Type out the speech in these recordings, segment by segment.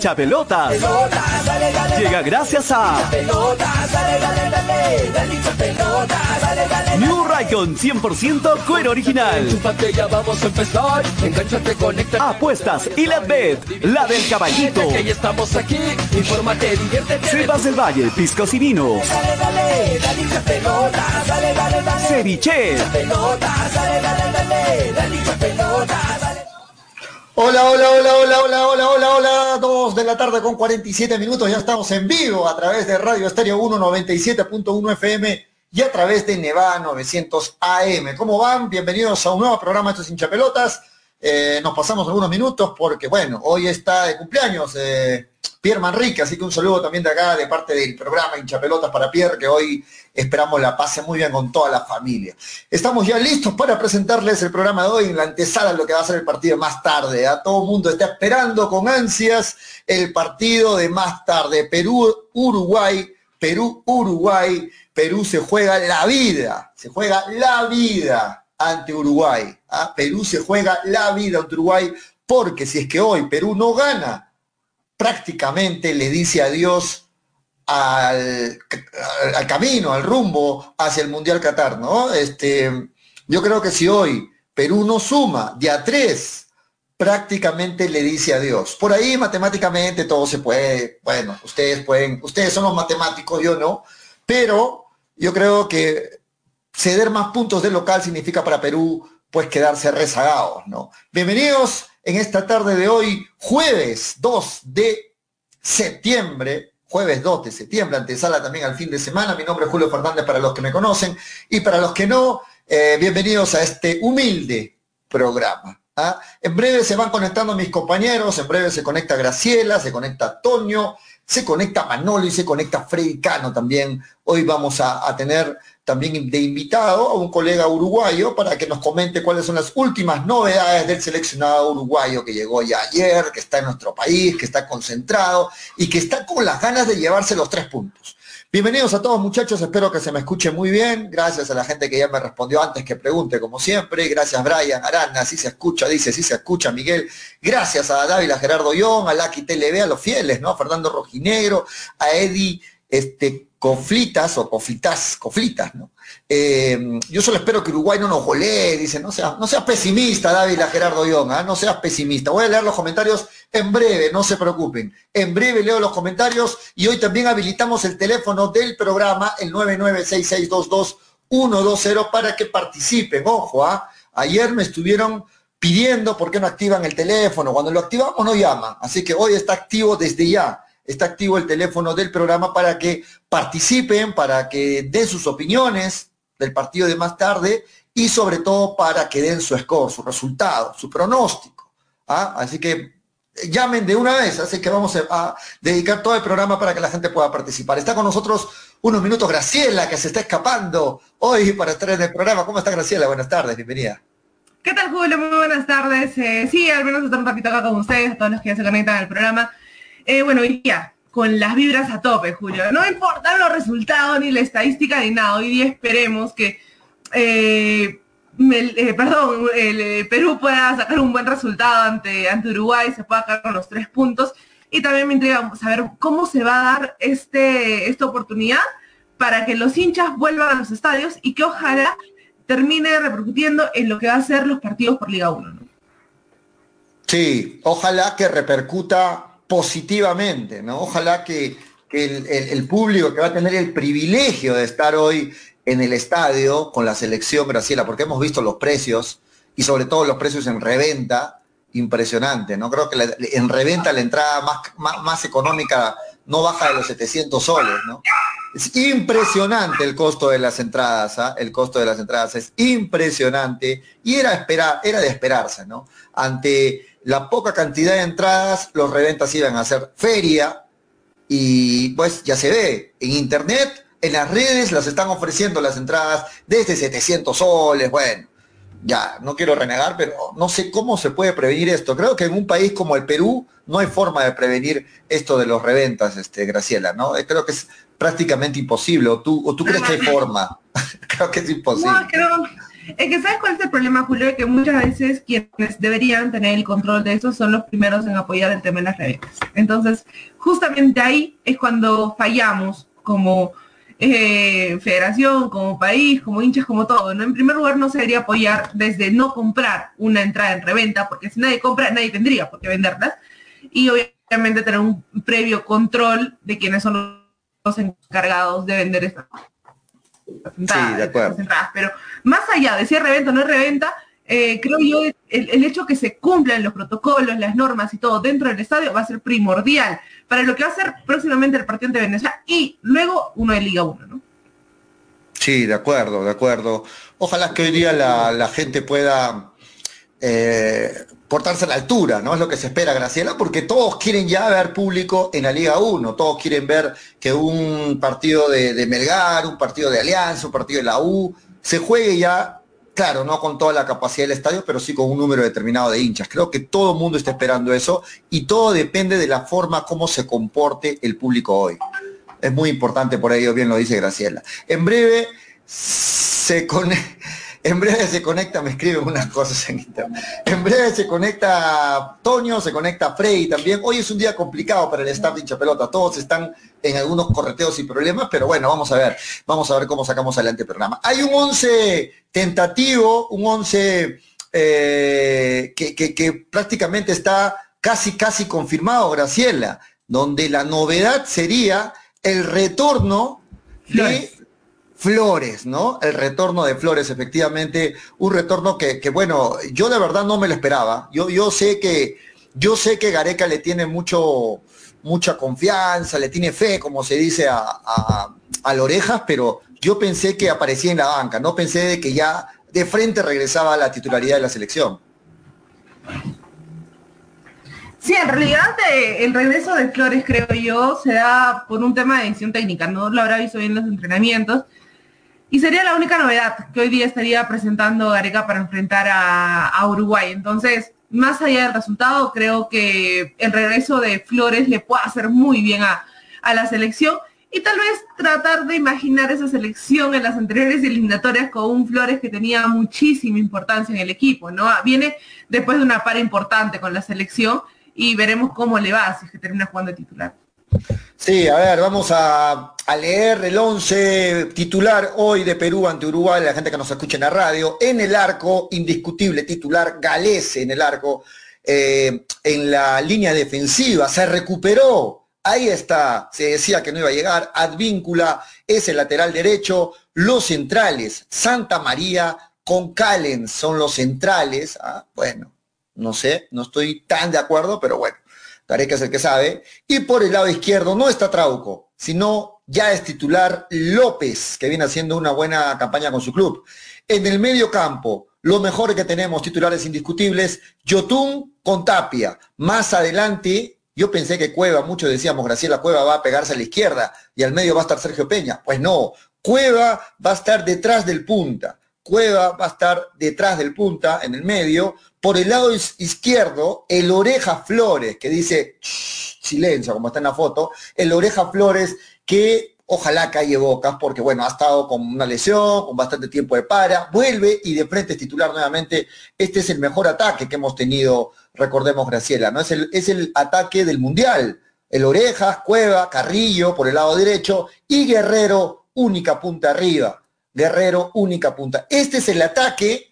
hincha pelotas. Llega gracias a New Raycon 100% cuero original. vamos a empezar. Engánchate, conecta. Apuestas y la bet, la del caballito. Que estamos aquí. Infórmate, diviértete. Sebas del Valle, piscos y vinos. Dale, Hola, hola, hola, hola, hola, hola, hola, hola. Dos de la tarde con 47 minutos. Ya estamos en vivo a través de Radio Estéreo 197.1 FM y a través de Nevada 900 AM. ¿Cómo van? Bienvenidos a un nuevo programa de estos hinchapelotas. Eh, nos pasamos algunos minutos porque, bueno, hoy está de cumpleaños eh, Pierre Manrique, así que un saludo también de acá de parte del programa Hinchapelotas para Pierre, que hoy esperamos la pase muy bien con toda la familia. Estamos ya listos para presentarles el programa de hoy en la antesala lo que va a ser el partido más tarde. A todo el mundo está esperando con ansias el partido de más tarde. Perú-Uruguay, Perú-Uruguay, Perú se juega la vida, se juega la vida ante Uruguay. ¿ah? Perú se juega la vida ante Uruguay porque si es que hoy Perú no gana, prácticamente le dice adiós al, al, camino, al rumbo hacia el Mundial Qatar, ¿no? Este, yo creo que si hoy Perú no suma de a tres, prácticamente le dice adiós. Por ahí matemáticamente todo se puede, bueno, ustedes pueden, ustedes son los matemáticos, yo no, pero yo creo que ceder más puntos de local significa para Perú pues quedarse rezagados, ¿no? Bienvenidos en esta tarde de hoy, jueves 2 de septiembre, jueves 2 de septiembre, antesala también al fin de semana. Mi nombre es Julio Fernández para los que me conocen y para los que no, eh, bienvenidos a este humilde programa. ¿ah? En breve se van conectando mis compañeros, en breve se conecta Graciela, se conecta Toño, se conecta Manolo y se conecta Freddy Cano también. Hoy vamos a, a tener también de invitado a un colega uruguayo para que nos comente cuáles son las últimas novedades del seleccionado uruguayo que llegó ya ayer, que está en nuestro país, que está concentrado y que está con las ganas de llevarse los tres puntos. Bienvenidos a todos muchachos, espero que se me escuche muy bien. Gracias a la gente que ya me respondió antes que pregunte como siempre. Gracias Brian, Arana, si se escucha, dice, si se escucha Miguel. Gracias a Dávila, Gerardo Young, a Lucky TLB, a los fieles, ¿no? A Fernando Rojinegro, a Eddie este, Coflitas o Coflitas, Coflitas, ¿no? Eh, yo solo espero que Uruguay no nos golee, dice, no seas, no seas pesimista, Dávila Gerardo Young, ¿eh? no seas pesimista. Voy a leer los comentarios en breve, no se preocupen. En breve leo los comentarios y hoy también habilitamos el teléfono del programa, el 996622120, para que participen. Ojo, ¿ah? ayer me estuvieron pidiendo por qué no activan el teléfono. Cuando lo activamos no llaman, así que hoy está activo desde ya está activo el teléfono del programa para que participen, para que den sus opiniones del partido de más tarde y sobre todo para que den su score, su resultado, su pronóstico. ¿ah? Así que llamen de una vez, así que vamos a dedicar todo el programa para que la gente pueda participar. Está con nosotros unos minutos Graciela, que se está escapando hoy para estar en el programa. ¿Cómo está Graciela? Buenas tardes, bienvenida. ¿Qué tal, Julio? Muy buenas tardes. Eh, sí, al menos estar un ratito acá con ustedes, todos los que ya se conectan al programa. Eh, bueno, hoy con las vibras a tope, Julio. No importa los resultados, ni la estadística, ni nada. Hoy día esperemos que, eh, eh, perdón, el Perú pueda sacar un buen resultado ante, ante Uruguay, se pueda quedar con los tres puntos. Y también me intriga saber cómo se va a dar este, esta oportunidad para que los hinchas vuelvan a los estadios y que ojalá termine repercutiendo en lo que va a ser los partidos por Liga 1. ¿no? Sí, ojalá que repercuta positivamente, ¿no? Ojalá que, el, público que va a tener el privilegio de estar hoy en el estadio con la selección Graciela, porque hemos visto los precios y sobre todo los precios en reventa, impresionante, ¿no? Creo que en reventa la entrada más, más, económica no baja de los 700 soles, ¿no? Es impresionante el costo de las entradas, ¿ah? el costo de las entradas es impresionante y era esperar, era de esperarse, ¿no? Ante la poca cantidad de entradas, los reventas iban a hacer feria y pues ya se ve, en internet, en las redes las están ofreciendo las entradas desde 700 soles, bueno, ya, no quiero renegar, pero no sé cómo se puede prevenir esto. Creo que en un país como el Perú no hay forma de prevenir esto de los reventas, este, Graciela, ¿no? Eh, creo que es prácticamente imposible, o tú, o tú crees que hay forma. creo que es imposible. No, creo, Es que sabes cuál es el problema, Julio, que muchas veces quienes deberían tener el control de eso son los primeros en apoyar el tema de las reventas. Entonces, justamente ahí es cuando fallamos como eh, federación, como país, como hinchas, como todo. ¿no? En primer lugar, no se debería apoyar desde no comprar una entrada en reventa, porque si nadie compra, nadie tendría por qué venderlas. Y obviamente tener un previo control de quiénes son los encargados de vender estas sí, de acuerdo. Pero más allá de si es reventa o no es reventa, eh, creo yo el, hecho que se cumplan los protocolos, las normas y todo dentro del estadio va a ser primordial para lo que va a ser próximamente el partido de Venezuela y luego uno de Liga 1, ¿no? Sí, de acuerdo, de acuerdo. Ojalá que hoy día la, gente pueda eh, portarse a la altura, ¿no? Es lo que se espera, Graciela, porque todos quieren ya ver público en la Liga 1, todos quieren ver que un partido de Melgar, un partido de Alianza, un partido de la U, se juegue ya, claro, no con toda la capacidad del estadio, pero sí con un número determinado de hinchas. Creo que todo el mundo está esperando eso y todo depende de la forma como se comporte el público hoy. Es muy importante por ello, bien lo dice Graciela. En breve se conecta en breve se conecta, me escriben unas cosas en internet. En breve se conecta Toño, se conecta Frey también. Hoy es un día complicado para el staff de. Todos están en algunos correteos y problemas, pero bueno, vamos a ver. Vamos a ver cómo sacamos adelante el programa. Hay un 11 tentativo, un 11 eh, que, prácticamente está casi, casi confirmado, Graciela, donde la novedad sería el retorno de Flores, ¿no? El retorno de Flores, efectivamente, un retorno que, bueno, yo de verdad no me lo esperaba. Yo, yo sé que, yo sé que Gareca le tiene mucho, mucha confianza, le tiene fe, como se dice a, a, a Lorejas, pero yo pensé que aparecía en la banca, no pensé de que ya de frente regresaba a la titularidad de la selección. Sí, en realidad eh, el regreso de Flores, creo yo, se da por un tema de decisión técnica, no lo habrá visto bien en los entrenamientos, y sería la única novedad que hoy día estaría presentando Gareca para enfrentar a, Uruguay. Entonces, más allá del resultado, creo que el regreso de Flores le puede hacer muy bien a, la selección y tal vez tratar de imaginar esa selección en las anteriores eliminatorias con un Flores que tenía muchísima importancia en el equipo, ¿no? Viene después de una para importante con la selección y veremos cómo le va si es que termina jugando titular. Sí, a ver, vamos a, leer el 11 titular hoy de Perú ante Uruguay, la gente que nos escucha en la radio. En el arco, indiscutible titular, Galese en el arco, eh, en la línea defensiva, se recuperó. Ahí está, se decía que no iba a llegar. Advíncula es el lateral derecho. Los centrales, Santa María con Calen son los centrales. Ah, bueno, no sé, no estoy tan de acuerdo, pero bueno. Gareca es el que sabe. Y por el lado izquierdo no está Trauco, sino ya es titular López, que viene haciendo una buena campaña con su club. En el medio campo, lo mejor que tenemos, titulares indiscutibles, Yotun con Tapia. Más adelante, yo pensé que Cueva, muchos decíamos, Graciela Cueva va a pegarse a la izquierda y al medio va a estar Sergio Peña. Pues no, Cueva va a estar detrás del punta. Cueva va a estar detrás del punta, en el medio, por el lado izquierdo, el Oreja Flores, que dice silencio, como está en la foto, el Oreja Flores que ojalá calle bocas, porque bueno, ha estado con una lesión, con bastante tiempo de para, vuelve y de frente es titular nuevamente. Este es el mejor ataque que hemos tenido, recordemos Graciela, ¿no? Es el, es el ataque del Mundial. El Orejas, Cueva, Carrillo por el lado derecho y Guerrero, única punta arriba. Guerrero, única punta. Este es el ataque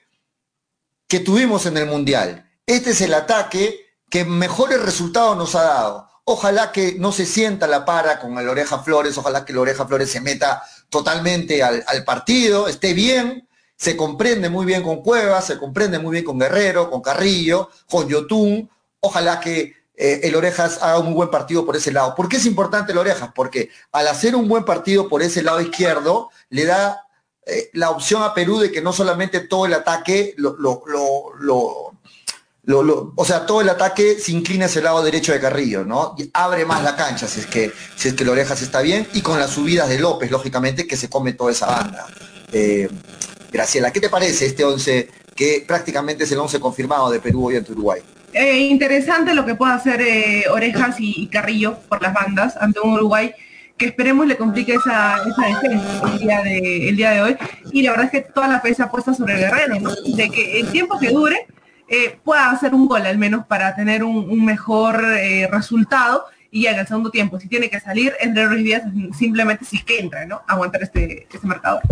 que tuvimos en el Mundial. Este es el ataque que mejores resultados nos ha dado. Ojalá que no se sienta la para con el Oreja Flores, ojalá que el Oreja Flores se meta totalmente al, partido, esté bien, se comprende muy bien con Cuevas, se comprende muy bien con Guerrero, con Carrillo, con Yotun. Ojalá que eh, el Orejas haga un buen partido por ese lado. ¿Por qué es importante el Orejas? Porque al hacer un buen partido por ese lado izquierdo, le da eh, la opción a Perú de que no solamente todo el ataque lo, lo, lo, o sea, todo el ataque se inclina hacia el lado derecho de Carrillo, ¿no? Y abre más la cancha si es que, si es que Lorejas está bien, y con las subidas de López, lógicamente, que se come toda esa banda. Eh, Graciela, ¿qué te parece este 11 que prácticamente es el 11 confirmado de Perú hoy ante Uruguay? Eh, interesante lo que puede hacer Orejas y, Carrillo por las bandas ante un Uruguay que esperemos le complique esa, defensa el día, de, el día de hoy. Y la verdad es que toda la fe se ha puesto sobre Guerrero, De que el tiempo que dure eh, pueda hacer un gol al menos para tener un, mejor eh, resultado y en segundo tiempo, si tiene que salir, entre Ruiz Díaz simplemente si es que entra, ¿no? Aguantar este, este marcador.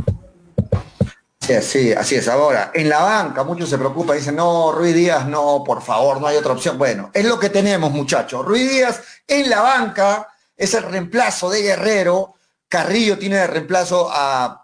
Sí, así es. Ahora, en la banca muchos se preocupan, dicen, no, Ruiz Díaz, no, por favor, no hay otra opción. Bueno, es lo que tenemos, muchachos. Ruiz Díaz en la banca es el reemplazo de Guerrero. Carrillo tiene de reemplazo a,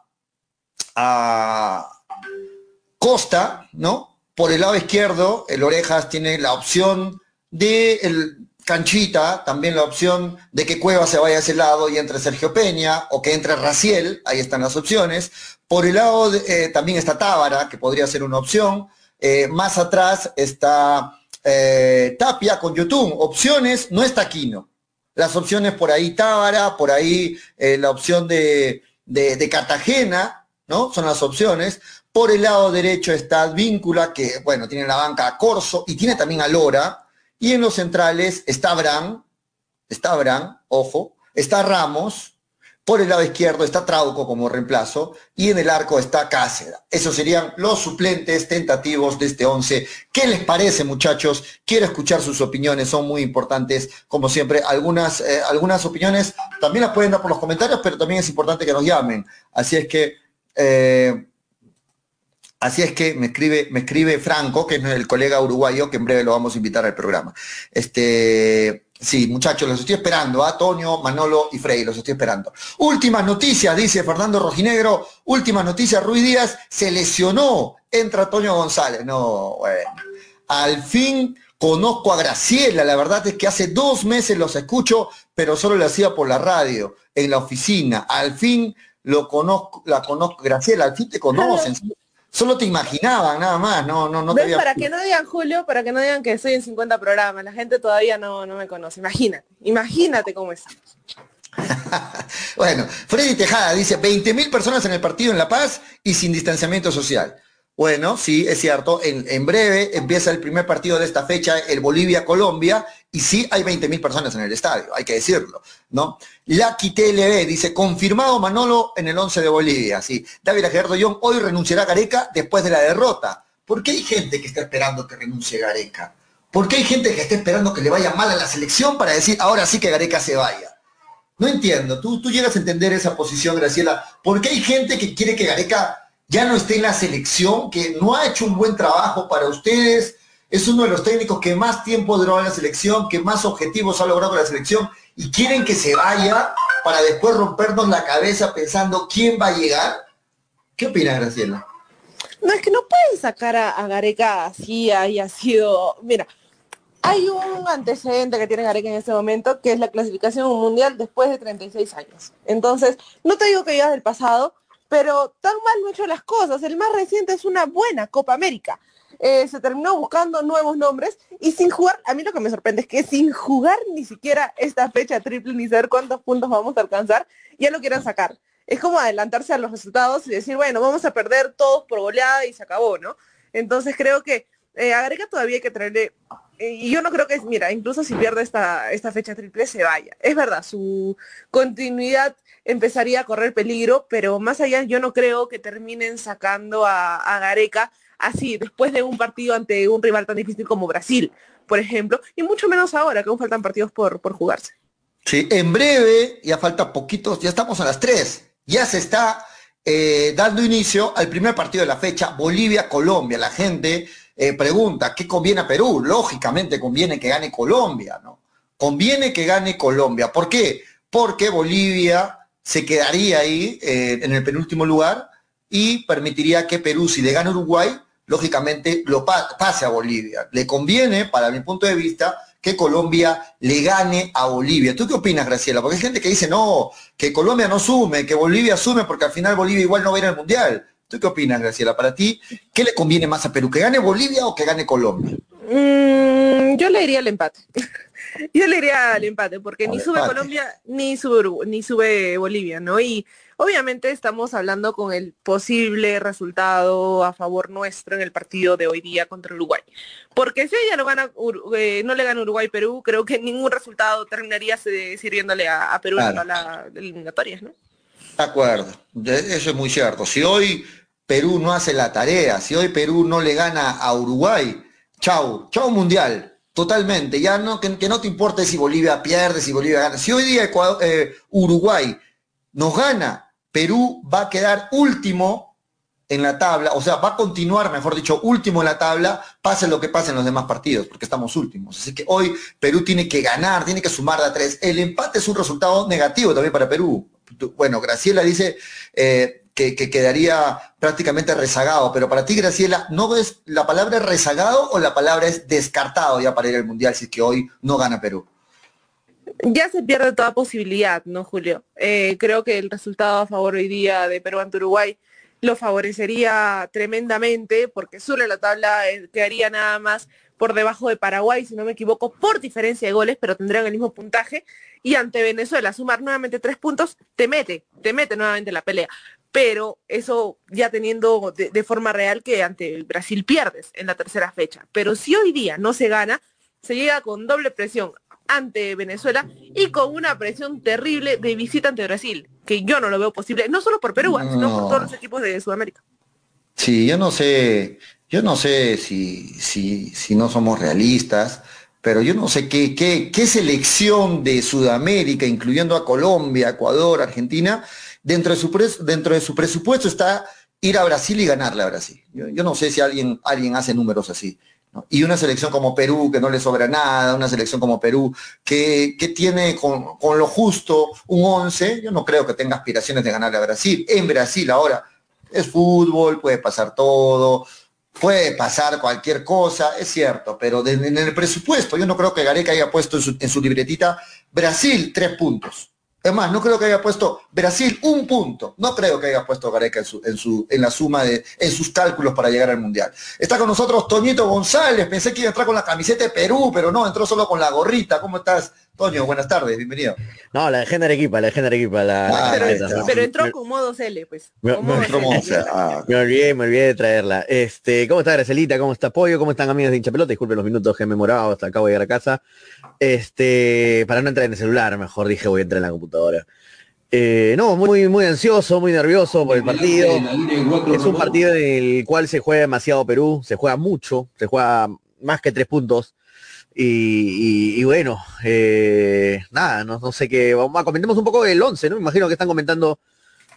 Costa, ¿no? Por el lado izquierdo, el Orejas tiene la opción de el Canchita, también la opción de que Cueva se vaya a ese lado y entre Sergio Peña o que entre Raciel, ahí están las opciones. Por el lado eh, también está Tábara, que podría ser una opción. Eh, más atrás está eh, Tapia con Yotun. Opciones, no está Quino. Las opciones por ahí Tábara, por ahí la opción de, de, Cartagena, ¿no? Son las opciones. Por el lado derecho está Víncula, que, bueno, tiene la banca a Corso y tiene también a Lora, y en los centrales está Abraham, está Abraham, ojo, está Ramos, por el lado izquierdo está Trauco como reemplazo y en el arco está Cáceres. Esos serían los suplentes tentativos de este 11. ¿Qué les parece, muchachos? Quiero escuchar sus opiniones, son muy importantes, como siempre. Algunas, eh, algunas opiniones también las pueden dar por los comentarios, pero también es importante que nos llamen. Así es que eh, Así es que me escribe, me escribe Franco, que es el colega uruguayo, que en breve lo vamos a invitar al programa. Este, sí, muchachos, los estoy esperando, a Toño, Manolo y Frey, los estoy esperando. Últimas noticias, dice Fernando Rojinegro, últimas noticias, Ruiz Díaz se lesionó, entra Toño González. No, bueno. Al fin conozco a Graciela, la verdad es que hace dos meses los escucho, pero solo lo hacía por la radio, en la oficina. Al fin lo conozco, la conozco, Graciela, al fin te conocen. Solo te imaginaban, nada más, no, no, no te Para que no digan Julio, para que no digan que estoy en 50 programas, la gente todavía no, no me conoce. Imagínate, imagínate cómo es. bueno, Freddy Tejada dice 20.000 personas en el partido en La Paz y sin distanciamiento social. Bueno, sí, es cierto. En, breve empieza el primer partido de esta fecha, el Bolivia-Colombia, y sí hay 20.000 personas en el estadio, hay que decirlo, ¿no? Lucky TLB dice, confirmado Manolo en el 11 de Bolivia, sí. David Gerardo Young hoy renunciará a Gareca después de la derrota. ¿Por qué hay gente que está esperando que renuncie Gareca? ¿Por qué hay gente que está esperando que le vaya mal a la selección para decir, ahora sí que Gareca se vaya? No entiendo, tú, tú llegas a entender esa posición, Graciela. ¿Por qué hay gente que quiere que Gareca ya no esté en la selección, que no ha hecho un buen trabajo para ustedes, es uno de los técnicos que más tiempo duró la selección, que más objetivos ha logrado la selección, y quieren que se vaya para después rompernos la cabeza pensando quién va a llegar. ¿Qué opina Graciela? No, es que no pueden sacar a, Gareca así, haya sido, mira, hay un antecedente que tiene Gareca en este momento, que es la clasificación mundial después de 36 años. Entonces, no te digo que ya del pasado, pero tan mal no he hecho las cosas. El más reciente es una buena Copa América. Eh, se terminó buscando nuevos nombres y sin jugar, a mí lo que me sorprende es que sin jugar ni siquiera esta fecha triple ni saber cuántos puntos vamos a alcanzar, ya lo quieren sacar. Es como adelantarse a los resultados y decir, bueno, vamos a perder todos por goleada y se acabó, ¿no? Entonces creo que eh, a todavía hay que traerle, eh, y yo no creo que, mira, incluso si pierde esta, esta fecha triple se vaya. Es verdad, su continuidad empezaría a correr peligro, pero más allá yo no creo que terminen sacando a, Gareca así, después de un partido ante un rival tan difícil como Brasil, por ejemplo, y mucho menos ahora, que aún faltan partidos por, por jugarse. Sí, en breve, ya falta poquitos, ya estamos a las tres, ya se está eh, dando inicio al primer partido de la fecha, Bolivia-Colombia. La gente eh, pregunta, ¿qué conviene a Perú? Lógicamente conviene que gane Colombia, ¿no? Conviene que gane Colombia. ¿Por qué? Porque Bolivia se quedaría ahí eh, en el penúltimo lugar y permitiría que Perú, si le gana Uruguay, lógicamente lo pase a Bolivia. Le conviene, para mi punto de vista, que Colombia le gane a Bolivia. ¿Tú qué opinas, Graciela? Porque hay gente que dice, no, que Colombia no sume, que Bolivia sume, porque al final Bolivia igual no va a ir al Mundial. ¿Tú qué opinas, Graciela? Para ti, ¿qué le conviene más a Perú? ¿Que gane Bolivia o que gane Colombia? Mm, yo le diría el empate. Yo le iría al empate, porque ni sube Colombia, ni sube, ni sube Bolivia, ¿no? Y obviamente estamos hablando con el posible resultado a favor nuestro en el partido de hoy día contra Uruguay. Porque si ella no, gana, eh, no le gana Uruguay-Perú, creo que ningún resultado terminaría sirviéndole a, Perú en la eliminatorias, ¿no? De acuerdo, eso es muy cierto. Si hoy Perú no hace la tarea, si hoy Perú no le gana a Uruguay, chau, chau mundial, totalmente. Ya no, que, no te importe si Bolivia pierde, si Bolivia gana. Si hoy día eh, Uruguay nos gana, Perú va a quedar último en la tabla, o sea, va a continuar, mejor dicho, último en la tabla, pase lo que pase en los demás partidos, porque estamos últimos. Así que hoy Perú tiene que ganar, tiene que sumar de a tres. El empate es un resultado negativo también para Perú. Bueno, Graciela dice, eh, que, quedaría prácticamente rezagado. Pero para ti, Graciela, ¿no ves la palabra rezagado o la palabra es descartado ya para ir al Mundial si es que hoy no gana Perú? Ya se pierde toda posibilidad, ¿no, Julio? Eh, creo que el resultado a favor hoy día de Perú ante Uruguay lo favorecería tremendamente porque sobre la tabla eh, quedaría nada más por debajo de Paraguay, si no me equivoco, por diferencia de goles, pero tendrían el mismo puntaje. Y ante Venezuela, sumar nuevamente tres puntos, te mete, te mete nuevamente en la pelea pero eso ya teniendo de, forma real que ante el Brasil pierdes en la tercera fecha. Pero si hoy día no se gana, se llega con doble presión ante Venezuela y con una presión terrible de visita ante Brasil, que yo no lo veo posible, no solo por Perú, sino por todos los equipos de Sudamérica. Sí, yo no sé, yo no sé si, si, si no somos realistas, pero yo no sé qué, qué, qué selección de Sudamérica, incluyendo a Colombia, Ecuador, Argentina, dentro de su, dentro de su presupuesto está ir a Brasil y ganarle a Brasil. Yo, no sé si alguien, alguien hace números así. Y una selección como Perú, que no le sobra nada, una selección como Perú, que, tiene con, lo justo un 11, yo no creo que tenga aspiraciones de ganarle a Brasil. En Brasil ahora es fútbol, puede pasar todo, puede pasar cualquier cosa, es cierto, pero en el presupuesto yo no creo que Gareca haya puesto en su, en su libretita Brasil tres puntos. Es más, no creo que haya puesto Brasil un punto. No creo que haya puesto Gareca en, su, en, su, en la suma de, en sus cálculos para llegar al Mundial. Está con nosotros Toñito González. Pensé que iba a entrar con la camiseta de Perú, pero no, entró solo con la gorrita. ¿Cómo estás, Toño? Buenas tardes, bienvenido. No, la de Arequipa, la de Arequipa. La, ah, pero, entró con modo L, pues. Me, ah. me, olvidé, me olvidé de traerla. Este, ¿cómo está Gracelita? ¿Cómo está Pollo? ¿Cómo están amigos de hincha pelota? Disculpen los minutos que me moraba hasta acabo de llegar a casa. Este, para no entrar en el celular, mejor dije voy a entrar en la computadora. Eh, no, muy, muy ansioso, muy nervioso por el partido. Es un partido en el cual se juega demasiado Perú, se juega mucho, se juega más que tres puntos. Y, bueno, eh, nada, no, sé qué. Vamos a comentemos un poco del 11, ¿no? Me imagino que están comentando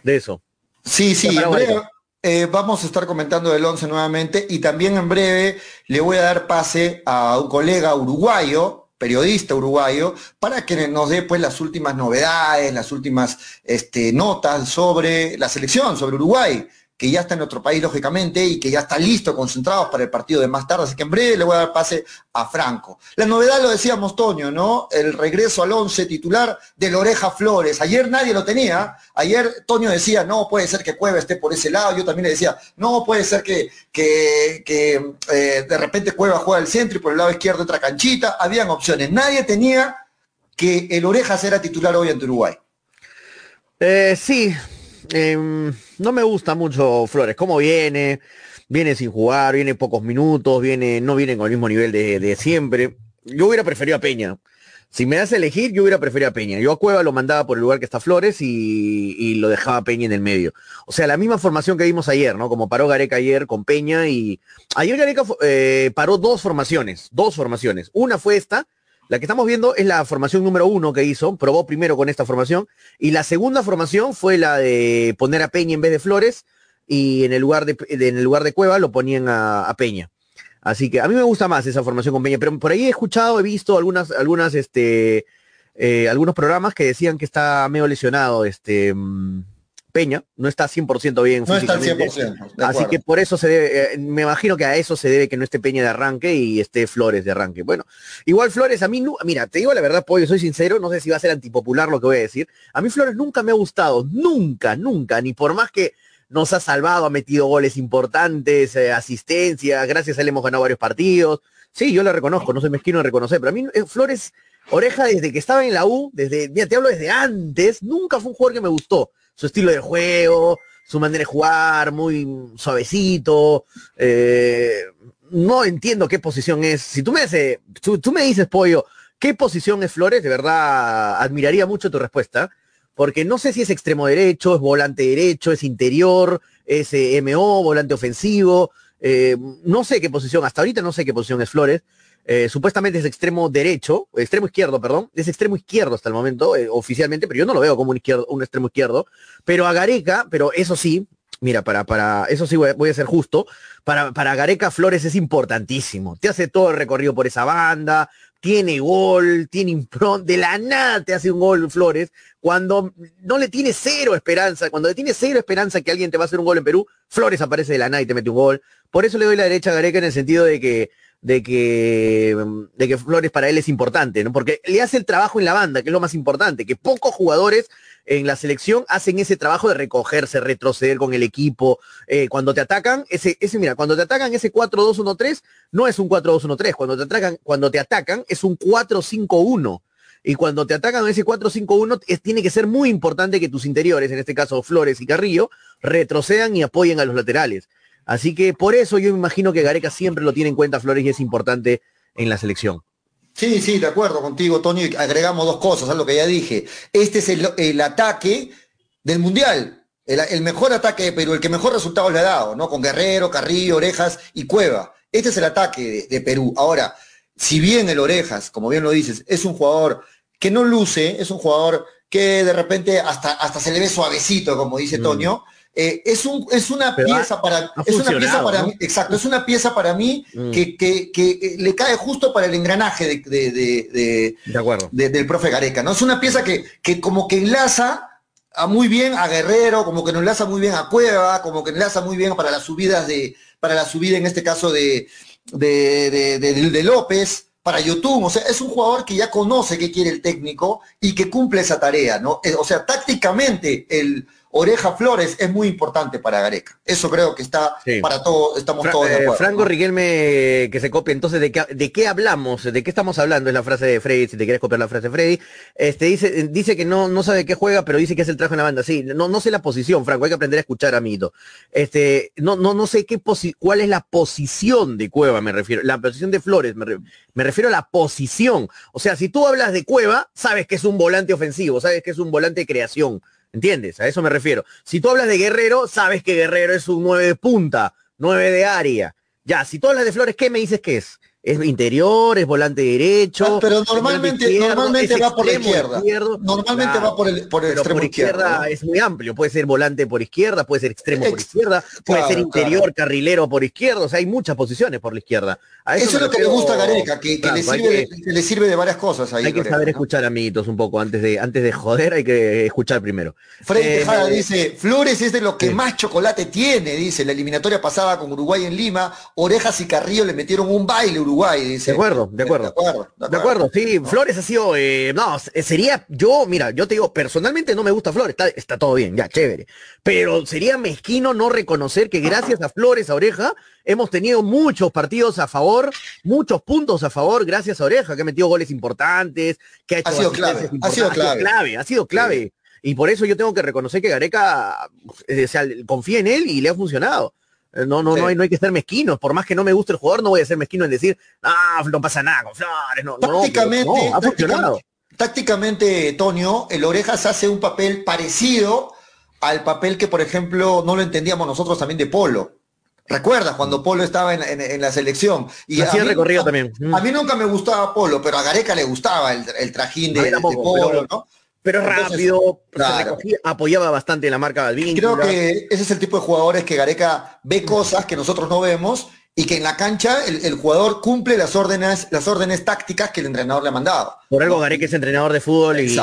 de eso. Sí, sí, en breve, eh, vamos a estar comentando del 11 nuevamente y también en breve le voy a dar pase a un colega uruguayo, periodista uruguayo, para que nos dé pues las últimas novedades, las últimas este, notas sobre la selección, sobre Uruguay que ya está en otro país, lógicamente, y que ya está listo, concentrados para el partido de más tarde, así que en breve le voy a dar pase a Franco. La novedad lo decíamos, Toño, ¿no? El regreso al once titular de Loreja Flores. Ayer nadie lo tenía, ayer Toño decía, no, puede ser que Cueva esté por ese lado, yo también le decía, no, puede ser que, que, eh, de repente Cueva juega al centro y por el lado izquierdo entra Canchita, habían opciones, nadie tenía que el Orejas era titular hoy en Uruguay. Eh, sí, Em, no me gusta mucho Flores, cómo viene, viene sin jugar, viene pocos minutos, viene, no viene con el mismo nivel de, siempre. Yo hubiera preferido a Peña. Si me das a elegir, yo hubiera preferido a Peña. Yo a Cueva lo mandaba por el lugar que está Flores y, lo dejaba Peña en el medio. O sea, la misma formación que vimos ayer, ¿no? Como paró Gareca ayer con Peña y ayer Gareca eh, paró dos formaciones, dos formaciones. Una fue esta, la que estamos viendo es la formación número uno que hizo, probó primero con esta formación, y la segunda formación fue la de poner a Peña en vez de Flores, y en el lugar de, en el lugar de Cueva lo ponían a, Peña. Así que a mí me gusta más esa formación con Peña, pero por ahí he escuchado, he visto algunas, algunas, este, eh, algunos programas que decían que está medio lesionado, este, mm, Peña, no está 100% bien. No está 100%. Así que por eso se debe, eh, me imagino que a eso se debe que no esté Peña de arranque y esté Flores de arranque. Bueno, igual Flores, a mí, no, mira, te digo la verdad, Pollo, soy sincero, no sé si va a ser antipopular lo que voy a decir. A mí Flores nunca me ha gustado, nunca, nunca, ni por más que nos ha salvado, ha metido goles importantes, eh, asistencia, gracias a él hemos ganado varios partidos. Sí, yo le reconozco, no soy mezquino de reconocer, pero a mí eh, Flores Oreja desde que estaba en la U, desde, mira, te hablo desde antes, nunca fue un jugador que me gustó. Su estilo de juego, su manera de jugar, muy suavecito. Eh, no entiendo qué posición es. Si tú me, dices, tú, me dices, Pollo, ¿qué posición es Flores? De verdad, admiraría mucho tu respuesta. Porque no sé si es extremo derecho, es volante derecho, es interior, es eh, MO, volante ofensivo. Eh, no sé qué posición, hasta ahorita no sé qué posición es Flores. Eh, supuestamente es extremo derecho, extremo izquierdo, perdón, es extremo izquierdo hasta el momento, eh, oficialmente, pero yo no lo veo como un, izquierdo, un extremo izquierdo. Pero a Gareca, pero eso sí, mira, para, para, eso sí voy a, ser justo, para, para Gareca Flores es importantísimo. Te hace todo el recorrido por esa banda, tiene gol, tiene impronta, de la nada te hace un gol Flores, cuando no le tiene cero esperanza, cuando le tiene cero esperanza que alguien te va a hacer un gol en Perú, Flores aparece de la nada y te mete un gol. Por eso le doy la derecha a Gareca en el sentido de que de que, de que Flores para él es importante, ¿no? Porque le hace el trabajo en la banda, que es lo más importante, que pocos jugadores en la selección hacen ese trabajo de recogerse, retroceder con el equipo. Eh, cuando te atacan, ese, ese, mira, cuando te atacan ese 4-2-1-3, no es un 4-2-1-3, cuando te atacan, cuando te atacan es un 4-5-1. Y cuando te atacan ese 4-5-1, tiene que ser muy importante que tus interiores, en este caso Flores y Carrillo, retrocedan y apoyen a los laterales. Así que por eso yo me imagino que Gareca siempre lo tiene en cuenta Flores y es importante en la selección. Sí, sí, de acuerdo contigo, Tony. Agregamos dos cosas a lo que ya dije. Este es el, ataque del Mundial. El, mejor ataque de Perú, el que mejor resultados le ha dado, ¿no? Con Guerrero, Carrillo, Orejas y Cueva. Este es el ataque de, Perú. Ahora, si bien el Orejas, como bien lo dices, es un jugador que no luce, es un jugador que de repente hasta, hasta se le ve suavecito, como dice mm. Toño, eh, es, un, es una pieza para es una pieza para mí, exacto, es una pieza para mí mm. que, que, que, le cae justo para el engranaje de, de, de, de del profe Gareca, ¿no? Es una pieza que, que como que enlaza a muy bien a Guerrero, como que nos enlaza muy bien a Cueva, como que enlaza muy bien para las subidas de, para la subida en este caso de, de, de López, para YouTube, o sea, es un jugador que ya conoce qué quiere el técnico y que cumple esa tarea, ¿no? Eh, o sea, tácticamente el, Oreja Flores es muy importante para Gareca. Eso creo que está para todos, estamos todos de eh, acuerdo. Franco Riquelme que se copia, entonces, ¿de qué, ¿de qué hablamos? ¿De qué estamos hablando? Es la frase de Freddy, si te quieres copiar la frase de Freddy. Este, dice, dice que no, no sabe qué juega, pero dice que es el trabajo en la banda. Sí, no, no sé la posición, Franco, hay que aprender a escuchar a Mito. Este, no, no, no sé qué cuál es la posición de Cueva, me refiero. La posición de Flores, me, me refiero a la posición. O sea, si tú hablas de Cueva, sabes que es un volante ofensivo, sabes que es un volante de creación ¿Entiendes? A eso me refiero. Si tú hablas de Guerrero, sabes que Guerrero es un 9 de punta, 9 de área. Ya, si tú hablas de Flores, ¿qué me dices que es? Es interior, es volante derecho. Ah, pero normalmente, normalmente va por la izquierda. normalmente va por el, por el extremo por izquierda. Es muy amplio, puede ser volante por izquierda, puede ser extremo por izquierda, puede ser interior, carrilero por izquierda, o sea, hay muchas posiciones por la izquierda. eso, es lo que le gusta a Gareca, que, le, sirve, que, le, sirve, de varias cosas. Ahí, hay que saber escuchar amiguitos un poco, antes de, antes de joder hay que escuchar primero. Freddy eh, Tejada dice, Flores es de lo que más chocolate tiene, dice, la eliminatoria pasada con Uruguay en Lima, Orejas y Carrillo le metieron un baile Uruguay de acuerdo, de acuerdo. De acuerdo, sí. Flores ha sido, eh, no, sería, yo, mira, yo te digo, personalmente no me gusta Flores, está, está todo bien, ya, chévere. Pero sería mezquino no reconocer que gracias a Flores, a Oreja, hemos tenido muchos partidos a favor, muchos puntos a favor, gracias a Oreja, que ha metido goles importantes, que ha hecho... Ha sido clave, ha sido clave. Ha sido clave, Y por eso yo tengo que reconocer que Gareca, eh, o sea, confía en él y le ha funcionado. Eh, no, no, no, hay, no hay que ser mezquinos. Por más que no me guste el jugador, no voy a ser mezquino en decir, ah, no pasa nada con Flores. No, tácticamente, ha funcionado. Tácticamente, Tonio, el Orejas hace un papel parecido al papel que, por ejemplo, no lo entendíamos nosotros también de Polo. ¿Recuerdas cuando Polo estaba en, la selección? Y Hacía recorrido también. A mí nunca me gustaba Polo, pero a Gareca le gustaba el, trajín de, Polo, ¿no? Pero rápido, apoyaba bastante la marca Balvin. Creo que ese es el tipo de jugadores que Gareca ve cosas que nosotros no vemos y que en la cancha el, jugador cumple las órdenes, las órdenes tácticas que el entrenador le ha mandado. Por algo Gareca es entrenador de fútbol y,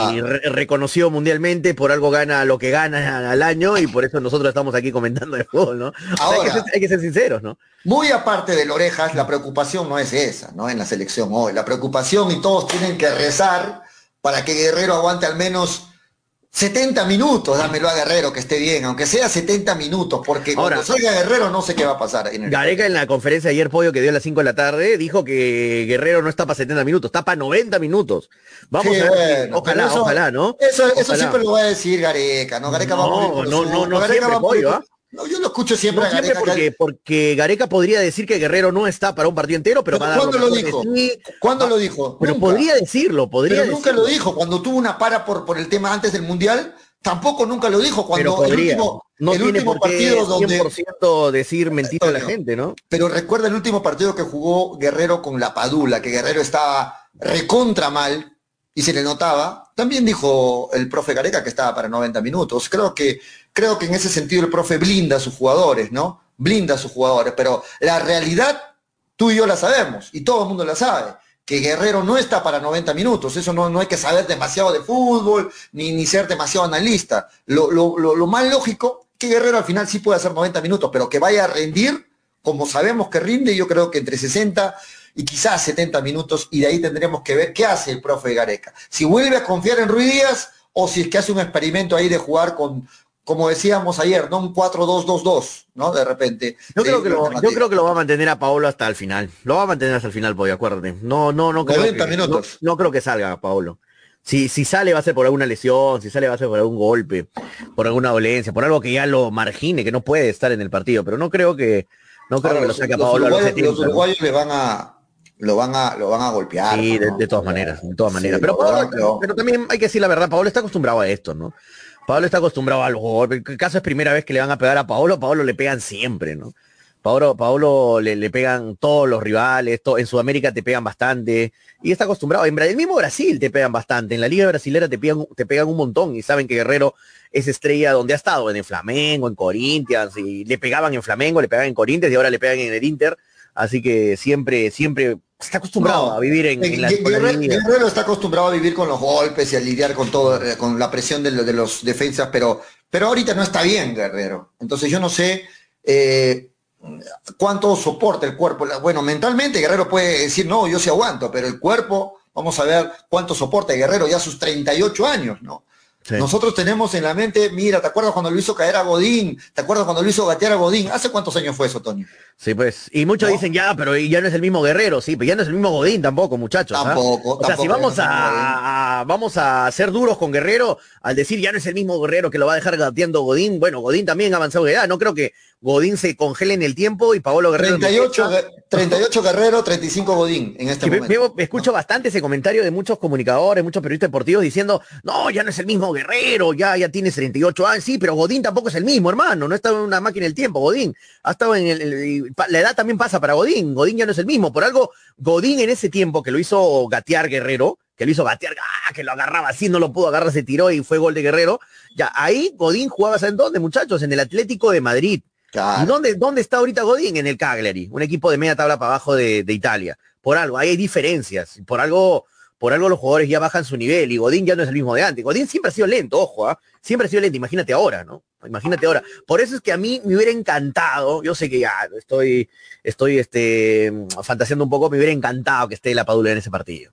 reconocido mundialmente, por algo gana lo que gana al año y por eso nosotros estamos aquí comentando de fútbol, ¿no? Ahora, hay, que ser, sinceros, ¿no? Muy aparte de Orejas, la preocupación no es esa, ¿no? En la selección hoy. La preocupación y todos tienen que rezar para que Guerrero aguante al menos 70 minutos, dámelo a Guerrero que esté bien, aunque sea 70 minutos, porque cuando salga Guerrero no sé qué va a pasar. En el- Gareca en la conferencia de ayer, Pollo, que dio a las 5 de la tarde, dijo que Guerrero no está para 70 minutos, está para 90 minutos. Vamos Sí, a ver, bueno, ojalá, eso- ojalá, ¿no? Eso, eso Ojalá. siempre lo va a decir Gareca, ¿no? Gareca va a morir No, por no, no, no Gareca siempre, va a morir Pollo, ¿ah? No, yo lo escucho siempre No a siempre Gareca. porque, porque Gareca podría decir que Guerrero no está para un partido entero, pero Pero ¿cuándo lo dijo? sí. ¿Cuándo lo dijo? Pero Nunca. podría decirlo, podría Pero nunca decirlo. lo dijo. Cuando tuvo una para por, por el tema antes del Mundial, tampoco nunca lo dijo. Pero Cuando el último, no el tiene último por qué partido donde... 100% decir mentira a la gente, ¿no? Pero recuerda el último partido que jugó Guerrero con la Padula, que Guerrero estaba recontra mal y se le notaba. También dijo el profe Gareca que estaba para 90 minutos. Creo que, creo que en ese sentido el profe blinda a sus jugadores, ¿no? Blinda a sus jugadores. Pero la realidad, tú y yo la sabemos, y todo el mundo la sabe, que Guerrero no está para 90 minutos. Eso no, no hay que saber demasiado de fútbol, ni, ni ser demasiado analista. Lo, lo, lo, lo más lógico, que Guerrero al final sí puede hacer 90 minutos, pero que vaya a rendir como sabemos que rinde, yo creo que entre 60 y quizás 70 minutos, y de ahí tendremos que ver qué hace el profe Gareca. Si vuelve a confiar en Ruiz Díaz, o si es que hace un experimento ahí de jugar con, como decíamos ayer, ¿no? Un 4-2-2-2, ¿no? De repente. Yo creo, que lo, yo creo que lo va a mantener a Paolo hasta el final. Lo va a mantener hasta el final, Pollo, acuérdate. No, no, no creo 90 que, minutos. No, no creo que salga Paolo. Si, si sale va a ser por alguna lesión, si sale va a ser por algún golpe, por alguna dolencia, por algo que ya lo margine, que no puede estar en el partido. Pero no creo que, no creo Ahora, que lo los, saque a Paolo a los uruguayos, 70. los uruguayos le van a lo van a lo van a golpear. Sí, de, ¿no? de todas maneras, de todas Sí, maneras. pero, Paolo- lo- pero también hay que decir la verdad, Paolo está acostumbrado a esto, ¿no? Pablo está acostumbrado al golpe. El caso es primera vez que le van a pegar a Paolo, a Paolo le pegan siempre, ¿no? Paolo, Paolo le, le pegan todos los rivales, en Sudamérica te pegan bastante, y está acostumbrado. En el mismo Brasil te pegan bastante, en la Liga Brasilera te pegan, te pegan un montón, y saben que Guerrero es estrella donde ha estado, en el Flamengo, en Corinthians, y le pegaban en Flamengo, le pegaban en Corinthians, y ahora le pegan en el Inter, así que siempre, siempre está acostumbrado No, a vivir en, en la, Guerrero, está acostumbrado a vivir con los golpes y a lidiar con todo, eh, con la presión de, lo- de los defensas, pero, pero ahorita no está bien Guerrero. Entonces yo no sé eh, cuánto soporta el cuerpo. Bueno, mentalmente Guerrero puede decir, no, yo sí aguanto, pero el cuerpo, vamos a ver cuánto soporta Guerrero ya a sus 38 años, ¿no? Sí. Nosotros tenemos en la mente, mira, ¿te acuerdas cuando lo hizo caer a Godín? ¿Te acuerdas cuando lo hizo gatear a Godín? ¿Hace cuántos años fue eso, Toño? Sí, pues. Y muchos ¿No? dicen, ya, pero ya no es el mismo Guerrero, sí, pero ya no es el mismo Godín tampoco, muchachos. ¿ah? Tampoco, O sea, si vamos no a- vamos a ser duros con Guerrero, al decir ya no es el mismo Guerrero que lo va a dejar gateando Godín, bueno, Godín también ha avanzado de edad. No creo que Godín se congele en el tiempo y Paolo Guerrero. 38, Gue- 38 Guerrero, 35 Godín en este Que momento. escucho bastante ese comentario de muchos comunicadores, muchos periodistas deportivos diciendo, no, ya no es el mismo Guerrero, ya, ya tiene 38 años, sí, pero Godín tampoco es el mismo, hermano, no está en una máquina del tiempo, Godín. Ha estado en el, la edad también pasa para Godín, Godín ya no es el mismo. Por algo, Godín en ese tiempo que lo hizo gatear Guerrero, que lo hizo gatear, ah, que lo agarraba así, no lo pudo agarrar, se tiró y fue gol de Guerrero. Ya, ahí Godín jugaba, ¿saben dónde, muchachos? En el Atlético de Madrid. ¿Y dónde, dónde está ahorita Godín? En el Cagliari, un equipo de media tabla para abajo de, de Italia. Por algo, hay diferencias. Por algo, por algo los jugadores ya bajan su nivel y Godín ya no es el mismo de antes. Godín siempre ha sido lento, ojo, ¿ah? siempre ha sido lento. Imagínate ahora, ¿no? Imagínate ahora. Por eso es que a mí me hubiera encantado, yo sé que ya estoy, estoy este, fantaseando un poco, me hubiera encantado que esté la Padula en ese partido.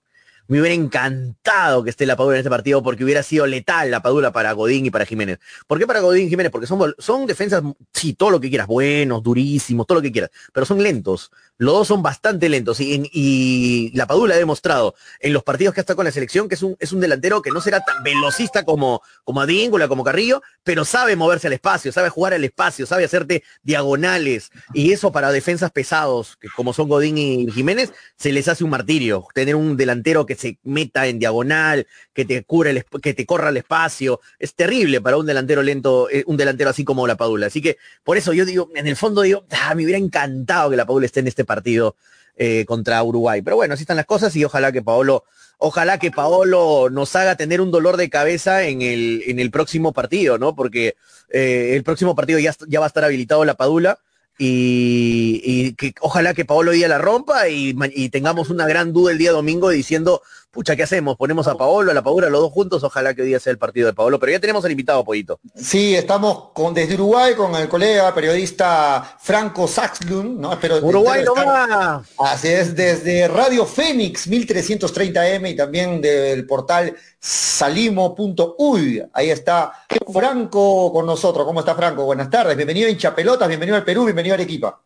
Me hubiera encantado que esté la Padula en ese partido porque hubiera sido letal la Padula para Godín y para Jiménez. ¿Por qué para Godín y Jiménez? Porque son, son defensas, sí, todo lo que quieras, buenos, durísimos, todo lo que quieras, pero son lentos. Los dos son bastante lentos y, y la Padula ha demostrado en los partidos que ha estado con la selección que es un, es un delantero que no será tan velocista como, como Adíngula, como Carrillo, pero sabe moverse al espacio, sabe jugar al espacio, sabe hacerte diagonales y eso para defensas pesados, como son Godín y Jiménez, se les hace un martirio. Tener un delantero que se meta en diagonal, que te cure el, que te corra el espacio, es terrible para un delantero lento, eh, un delantero así como la Padula. Así que por eso yo digo, en el fondo digo, ah, me hubiera encantado que la Padula esté en este partido eh, contra Uruguay. Pero bueno, así están las cosas y ojalá que Paolo, ojalá que Paolo nos haga tener un dolor de cabeza en el, en el próximo partido, ¿no? Porque eh, el próximo partido ya, ya va a estar habilitado la Padula y, que ojalá que Paolo hoy día la rompa y tengamos una gran duda el día domingo diciendo pucha, ¿qué hacemos? Ponemos a Paolo, a la Paura, los dos juntos, ojalá que hoy día sea el partido de Paolo, pero ya tenemos al invitado, Pollito. Sí, estamos con, desde Uruguay con el colega periodista Franco Saxlund, ¿no? Uruguay no va. Así es, desde Radio Fénix 1330M y también del portal salimo.uy. Ahí está Franco con nosotros. ¿Cómo está Franco? Buenas tardes. Bienvenido a Hinchapelotas, bienvenido al Perú, bienvenido a Arequipa.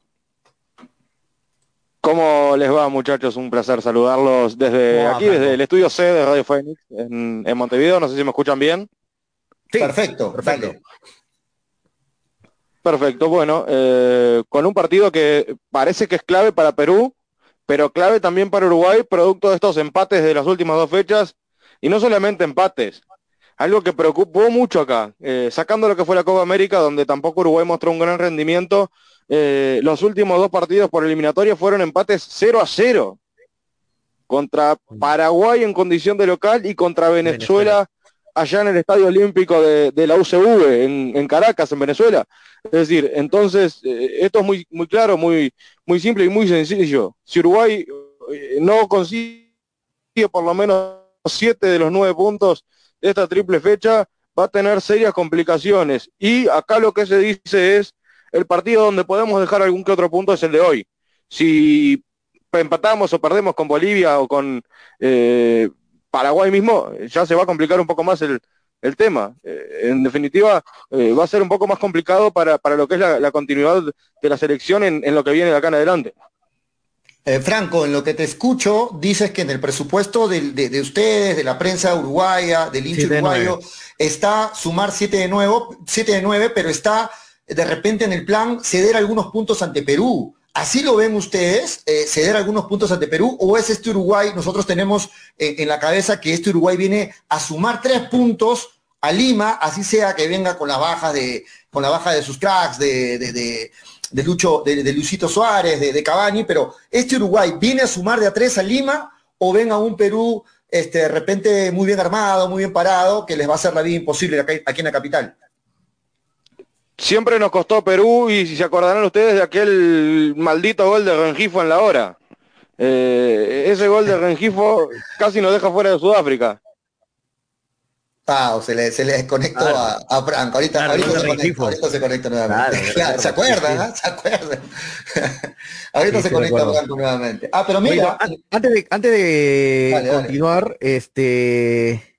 ¿Cómo les va muchachos? Un placer saludarlos desde aquí, desde el estudio C de Radio Fénix en, Montevideo. No sé si me escuchan bien. Sí, perfecto, perfecto. Perfecto, bueno, eh, con un partido que parece que es clave para Perú, pero clave también para Uruguay, producto de estos empates de las últimas dos fechas, y no solamente empates, algo que preocupó mucho acá, eh, sacando lo que fue la Copa América, donde tampoco Uruguay mostró un gran rendimiento, eh, los últimos dos partidos por eliminatoria fueron empates 0 a 0 contra Paraguay en condición de local y contra Venezuela, allá en el Estadio Olímpico de, la UCV, en, Caracas, en Venezuela. Es decir, entonces, eh, esto es muy, muy claro, muy, muy simple y muy sencillo. Si Uruguay eh, no consigue por lo menos siete de los nueve puntos de esta triple fecha, va a tener serias complicaciones. Y acá lo que se dice es el partido donde podemos dejar algún que otro punto es el de hoy. Si empatamos o perdemos con Bolivia o con eh, Paraguay mismo, ya se va a complicar un poco más el, tema. Eh, en definitiva, eh, va a ser un poco más complicado para, lo que es la, continuidad de la selección en, lo que viene de acá en adelante. Franco, en lo que te escucho, dices que en el presupuesto de, ustedes, de la prensa uruguaya, del hincha uruguayo, está sumar 7 de, nuevo, 7 de 9, pero está de repente en el plan ceder algunos puntos ante Perú. ¿Así lo ven ustedes, eh, ceder algunos puntos ante Perú? ¿O es este Uruguay, nosotros tenemos en la cabeza que este Uruguay viene a sumar tres puntos a Lima, así sea que venga con la baja de, con la baja de sus cracks, de, de, Lucho, de, Luisito Suárez, de, de Cavani, pero este Uruguay viene a sumar de a tres a Lima o ven a un Perú este, de repente muy bien armado, muy bien parado, que les va a hacer la vida imposible aquí en la capital? Siempre nos costó Perú y si se acordarán ustedes de aquel maldito gol de Rengifo en la hora. Eh, ese gol de Rengifo casi nos deja fuera de Sudáfrica. Ah, se le, se le desconectó a, a, Franco. Ahorita, ahorita, se conecta, ahorita, se conecta, nuevamente. Claro, ¿Se acuerdan? ¿Se acuerdan? ahorita se conecta a Franco nuevamente. Ah, pero mira. antes de, antes de continuar, este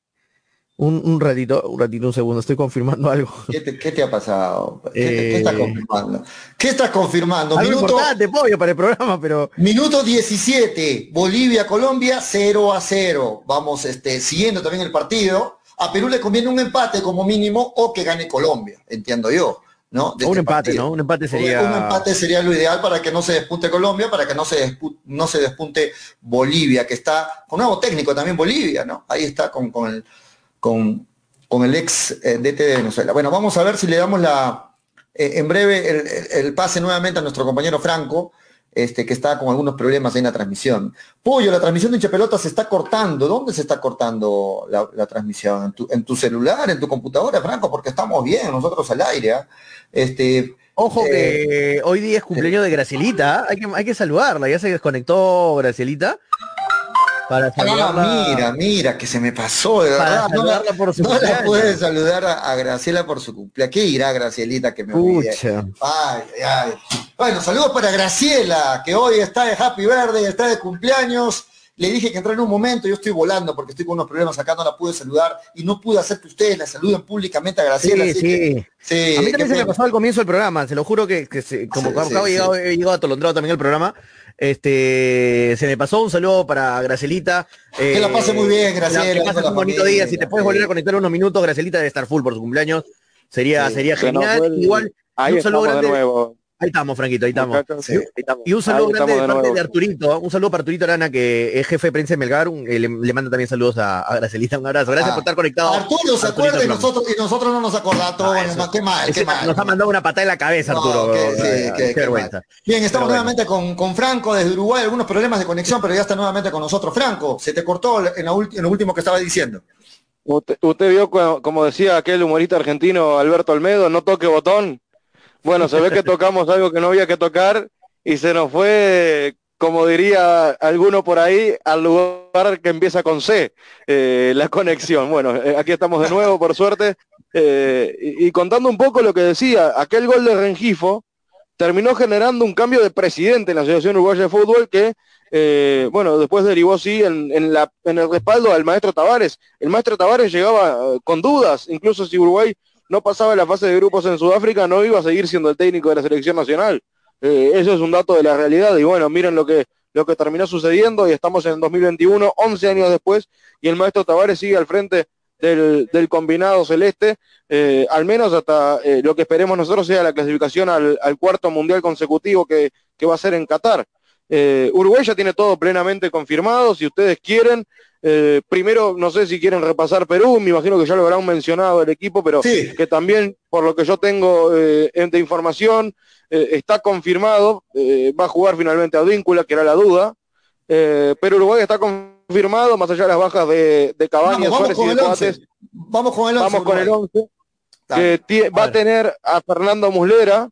un, ratito, un ratito, un segundo, estoy confirmando algo. ¿Qué te, ha pasado? ¿Qué, estás eh, confirmando? ¿Qué estás confirmando? Algo minuto, importante, pollo, para el programa, pero... Minuto 17, Bolivia-Colombia 0 a 0. Vamos este, siguiendo también el partido. A Perú le conviene un empate como mínimo o que gane Colombia, entiendo yo. ¿no? un este empate, ¿no? Un empate sería... Un, empate sería lo ideal para que no se despunte Colombia, para que no se, no se despunte Bolivia, que está con nuevo técnico también Bolivia, ¿no? Ahí está con, con el con, con el ex eh, DT de Venezuela. Bueno, vamos a ver si le damos la, eh, en breve el, pase nuevamente a nuestro compañero Franco, este, que está con algunos problemas en la transmisión. Pollo, la transmisión de Hinchapelota se está cortando. ¿Dónde se está cortando la, transmisión? ¿En tu, celular, en tu computadora, Franco? Porque estamos bien, nosotros al aire. ¿ah? Este, Ojo que eh, hoy día es cumpleaños de Gracielita, hay que, hay que saludarla, ya se desconectó Gracielita. Para ah, mira, mira, que se me pasó, de verdad. No, la, por su no la puede saludar a, Graciela por su cumpleaños. ¿Qué irá Gracielita que me Ay, ay. Bueno, saludos para Graciela, que hoy está de Happy Verde, está de cumpleaños. Le dije que entró en un momento, yo estoy volando porque estoy con unos problemas acá, no la pude saludar y no pude hacer que ustedes la saluden públicamente a Graciela. Sí, sí. a mí también se me pasó al comienzo del programa, se lo juro que, como acabo llegado, he llegado atolondrado también el programa, este, se me pasó un saludo para Gracelita. que la pase muy bien, Graciela. Que un bonito día. Si te puedes volver a conectar unos minutos, Gracelita de estar full por su cumpleaños. Sería, sería genial. Igual, un saludo grande. nuevo. Ahí estamos, Franquito, ahí estamos. Y un saludo grande de parte de Arturito, un saludo para Arturito Arana, que es jefe de prensa de Melgar, le, le, manda también saludos a, a Gracelita, un abrazo. Gracias ah. por estar conectado. Arturo se acuerda y nosotros, y nosotros no nos acordamos. qué mal, qué mal. Nos ha mandado una patada en la cabeza, Arturo. qué, qué, vergüenza. Bien, estamos nuevamente con, con, Franco desde Uruguay, algunos problemas de conexión, pero ya está nuevamente con nosotros. Franco, se te cortó en, en lo último que estaba diciendo. Usted, usted vio, como decía aquel humorista argentino Alberto Almedo, no toque botón. Bueno, se ve que tocamos algo que no había que tocar y se nos fue como diría alguno por ahí, al lugar que empieza con C, eh, la conexión. Bueno, eh, aquí estamos de nuevo, por suerte. Eh, y, contando un poco lo que decía, aquel gol de Rengifo terminó generando un cambio de presidente en la Asociación Uruguaya de Fútbol que, bueno, después derivó sí en, en el respaldo al maestro Tavares. El maestro Tavares llegaba con dudas, incluso si Uruguay no pasaba la fase de grupos en Sudáfrica, no iba a seguir siendo el técnico de la selección nacional. Eh, eso es un dato de la realidad y bueno, miren lo que, lo que terminó sucediendo y estamos en 2021, 11 años después, y el maestro Tavares sigue al frente del, combinado celeste, eh, al menos hasta eh, lo que esperemos nosotros sea la clasificación al, cuarto mundial consecutivo que, que, va a ser en Qatar. Uruguay ya tiene todo plenamente confirmado, si ustedes quieren, primero no sé si quieren repasar Perú, me imagino que ya lo habrán mencionado el equipo, pero que también por lo que yo tengo de información, eh, está confirmado, eh, va a jugar finalmente a Víncula, que era la duda, eh, pero Uruguay está confirmado, más allá de las bajas de, de Cabañas, Suárez y de Coates. Vamos con el 11. Vamos con el 11. Que va a tener a Fernando Muslera,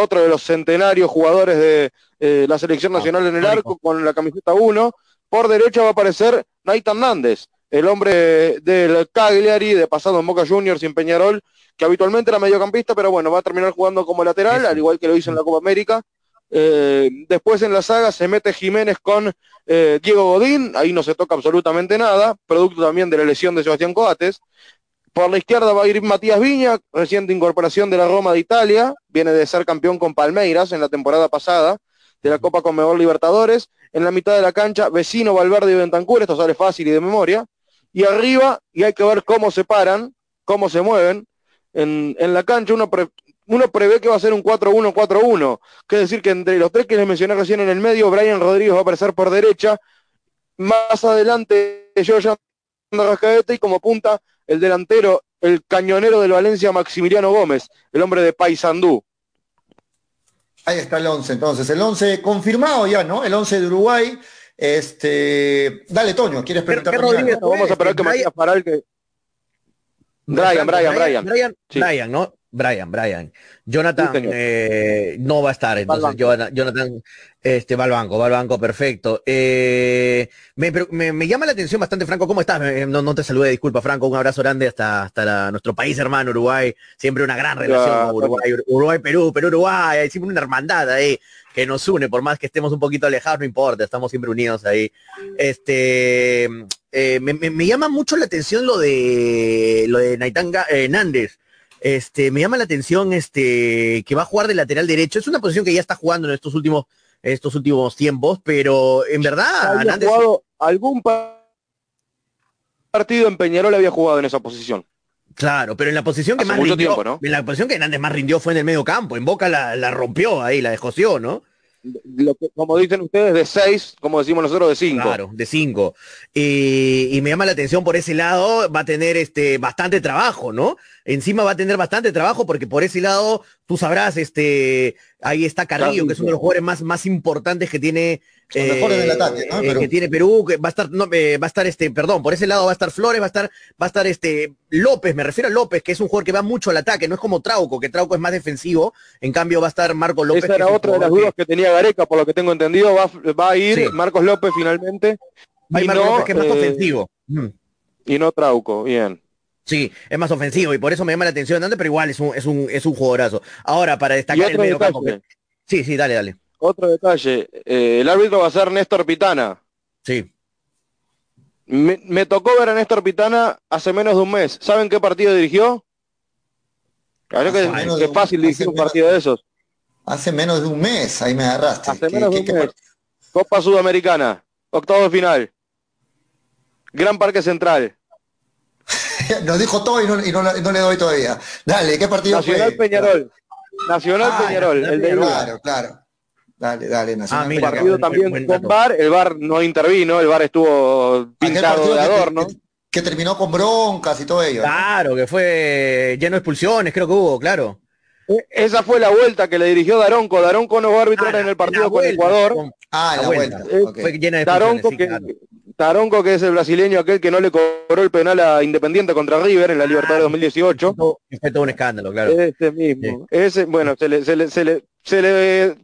otro de los centenarios jugadores de la selección ah, nacional en el arco, con la camiseta 1. Por derecha va a aparecer Naitan Nández, el hombre del Cagliari, de pasado en Boca Juniors y en Peñarol, que habitualmente era mediocampista, pero bueno, va a terminar jugando como lateral, al igual que lo hizo en la Copa América. Eh, después en la saga se mete Jiménez con eh, Diego Godín, ahí no se toca absolutamente nada, producto también de la lesión de Sebastián Coates. Por la izquierda va a ir Matías Viña, reciente incorporación de la Roma de Italia, viene de ser campeón con Palmeiras en la temporada pasada de la Copa Conmebol Libertadores. En la mitad de la cancha, vecino Valverde y Bentancur, esto sale fácil y de memoria. Y arriba, y hay que ver cómo se paran, cómo se mueven, en, la cancha, uno, uno prevé que va a ser un 4-1-4-1. Que decir que entre los tres que les mencioné recién en el medio, Brian Rodríguez va a aparecer por derecha. Más adelante, George Rascaete y como punta el delantero, el cañonero del Valencia, Maximiliano Gómez, el hombre de Paysandú. Ahí está el 11, entonces, el 11 confirmado ya, ¿no? El 11 de Uruguay. Este, dale, Toño, ¿quieres preguntar? Vamos a esperar que que Brian, Brian, Brian. Brian, Brian, ¿no? Brian, Brian. Jonathan eh, no va a estar, entonces Jonathan, este, va al banco, va al banco, perfecto. Eh, me, llama la atención bastante, Franco, ¿cómo estás? No, te saludé, disculpa, Franco, un abrazo grande hasta, hasta nuestro país hermano, Uruguay, siempre una gran relación con Uruguay, Uruguay, Perú, Perú, Uruguay, hay siempre una hermandad ahí que nos une, por más que estemos un poquito alejados, no importa, estamos siempre unidos ahí. Este, eh, me, llama mucho la atención lo de lo de Naitanga Hernández. Este, me llama la atención este que va a jugar de lateral derecho. Es una posición que ya está jugando en estos últimos estos últimos tiempos, pero en verdad jugado algún partido en Peñarol había jugado en esa posición. Claro, pero en la posición que más rindió, en la posición que Hernández más rindió fue en el medio campo. En Boca la, la rompió ahí, la descoció, ¿no? Como dicen ustedes, de seis, como decimos nosotros, de cinco. Claro, de cinco. Y, me llama la atención por ese lado, va a tener este bastante trabajo, ¿no? Encima va a tener bastante trabajo porque por ese lado, tú sabrás, este, ahí está Carrillo, que es uno de los jugadores más, más importantes que tiene eh, ataque, eh, que tiene Perú, que va a estar, no, eh, va a estar este, perdón, por ese lado va a estar Flores, va a estar, va a estar este López, me refiero a López, que es un jugador que va mucho al ataque, no es como Trauco, que Trauco es más defensivo, en cambio va a estar Marcos López. Esa era otra de las dudas que... tenía Gareca, por lo que tengo entendido, va, a ir Marcos López finalmente. Va a ir Marcos López, que es más ofensivo. Y no Trauco, bien. Sí, es más ofensivo y por eso me llama la atención, pero igual es un, es un, es un jugadorazo. Ahora, para destacar el medio campo. Sí, sí, dale, dale. Otro detalle, eh, el árbitro va a ser Néstor Pitana. Sí. Me, tocó ver a Néstor Pitana hace menos de un mes. ¿Saben qué partido dirigió? Creo que, es fácil dirigir un partido de esos. Hace menos de un mes, ahí me agarraste. Hace menos de un mes. Copa Sudamericana, octavo de final. Gran Parque Central. Nos dijo todo y no, le doy todavía. Dale, ¿qué partido Nacional Peñarol. Nacional ah, Peñarol, el de Claro, claro. Dale, dale, Nacional. Ah, mira, partido también con VAR, el VAR no intervino, el VAR estuvo pintado de adorno. Que, terminó con broncas y todo ello. Claro, que fue lleno de expulsiones, creo que hubo, claro. E, esa fue la vuelta que le dirigió Daronco. Daronco no va a arbitrar ah, en el partido con Ecuador. Ah, la, vuelta. Fue llena de Daronco, que, Taronco, que es el brasileño aquel que no le cobró el penal a Independiente contra River en la Libertad de 2018. Fue todo un escándalo, claro. Ese mismo. Ese, bueno, se le, se le, se le,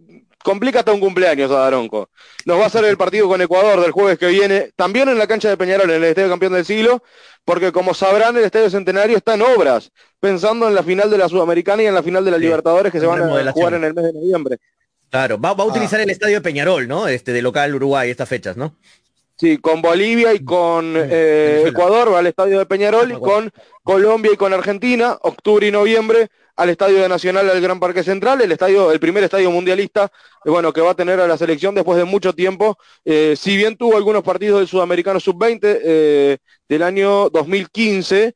complica hasta un cumpleaños a Daronco. Nos va a hacer el partido con Ecuador del jueves que viene, también en la cancha de Peñarol, en el Estadio Campeón del Siglo, porque como sabrán, el Estadio Centenario está en obras, pensando en la final de la Sudamericana y en la final de la Libertadores que se van a jugar en el mes de noviembre. Claro, va, a ah. utilizar el Estadio de Peñarol, ¿no? Este de local Uruguay, estas fechas, ¿no? Sí, con Bolivia y con eh, Ecuador va al estadio de Peñarol y con Colombia y con Argentina, octubre y noviembre al Estadio de Nacional al Gran Parque Central, el estadio, el primer estadio mundialista, eh, bueno, que va a tener a la selección después de mucho tiempo. Eh, si bien tuvo algunos partidos del Sudamericano Sub-20 del año 2015,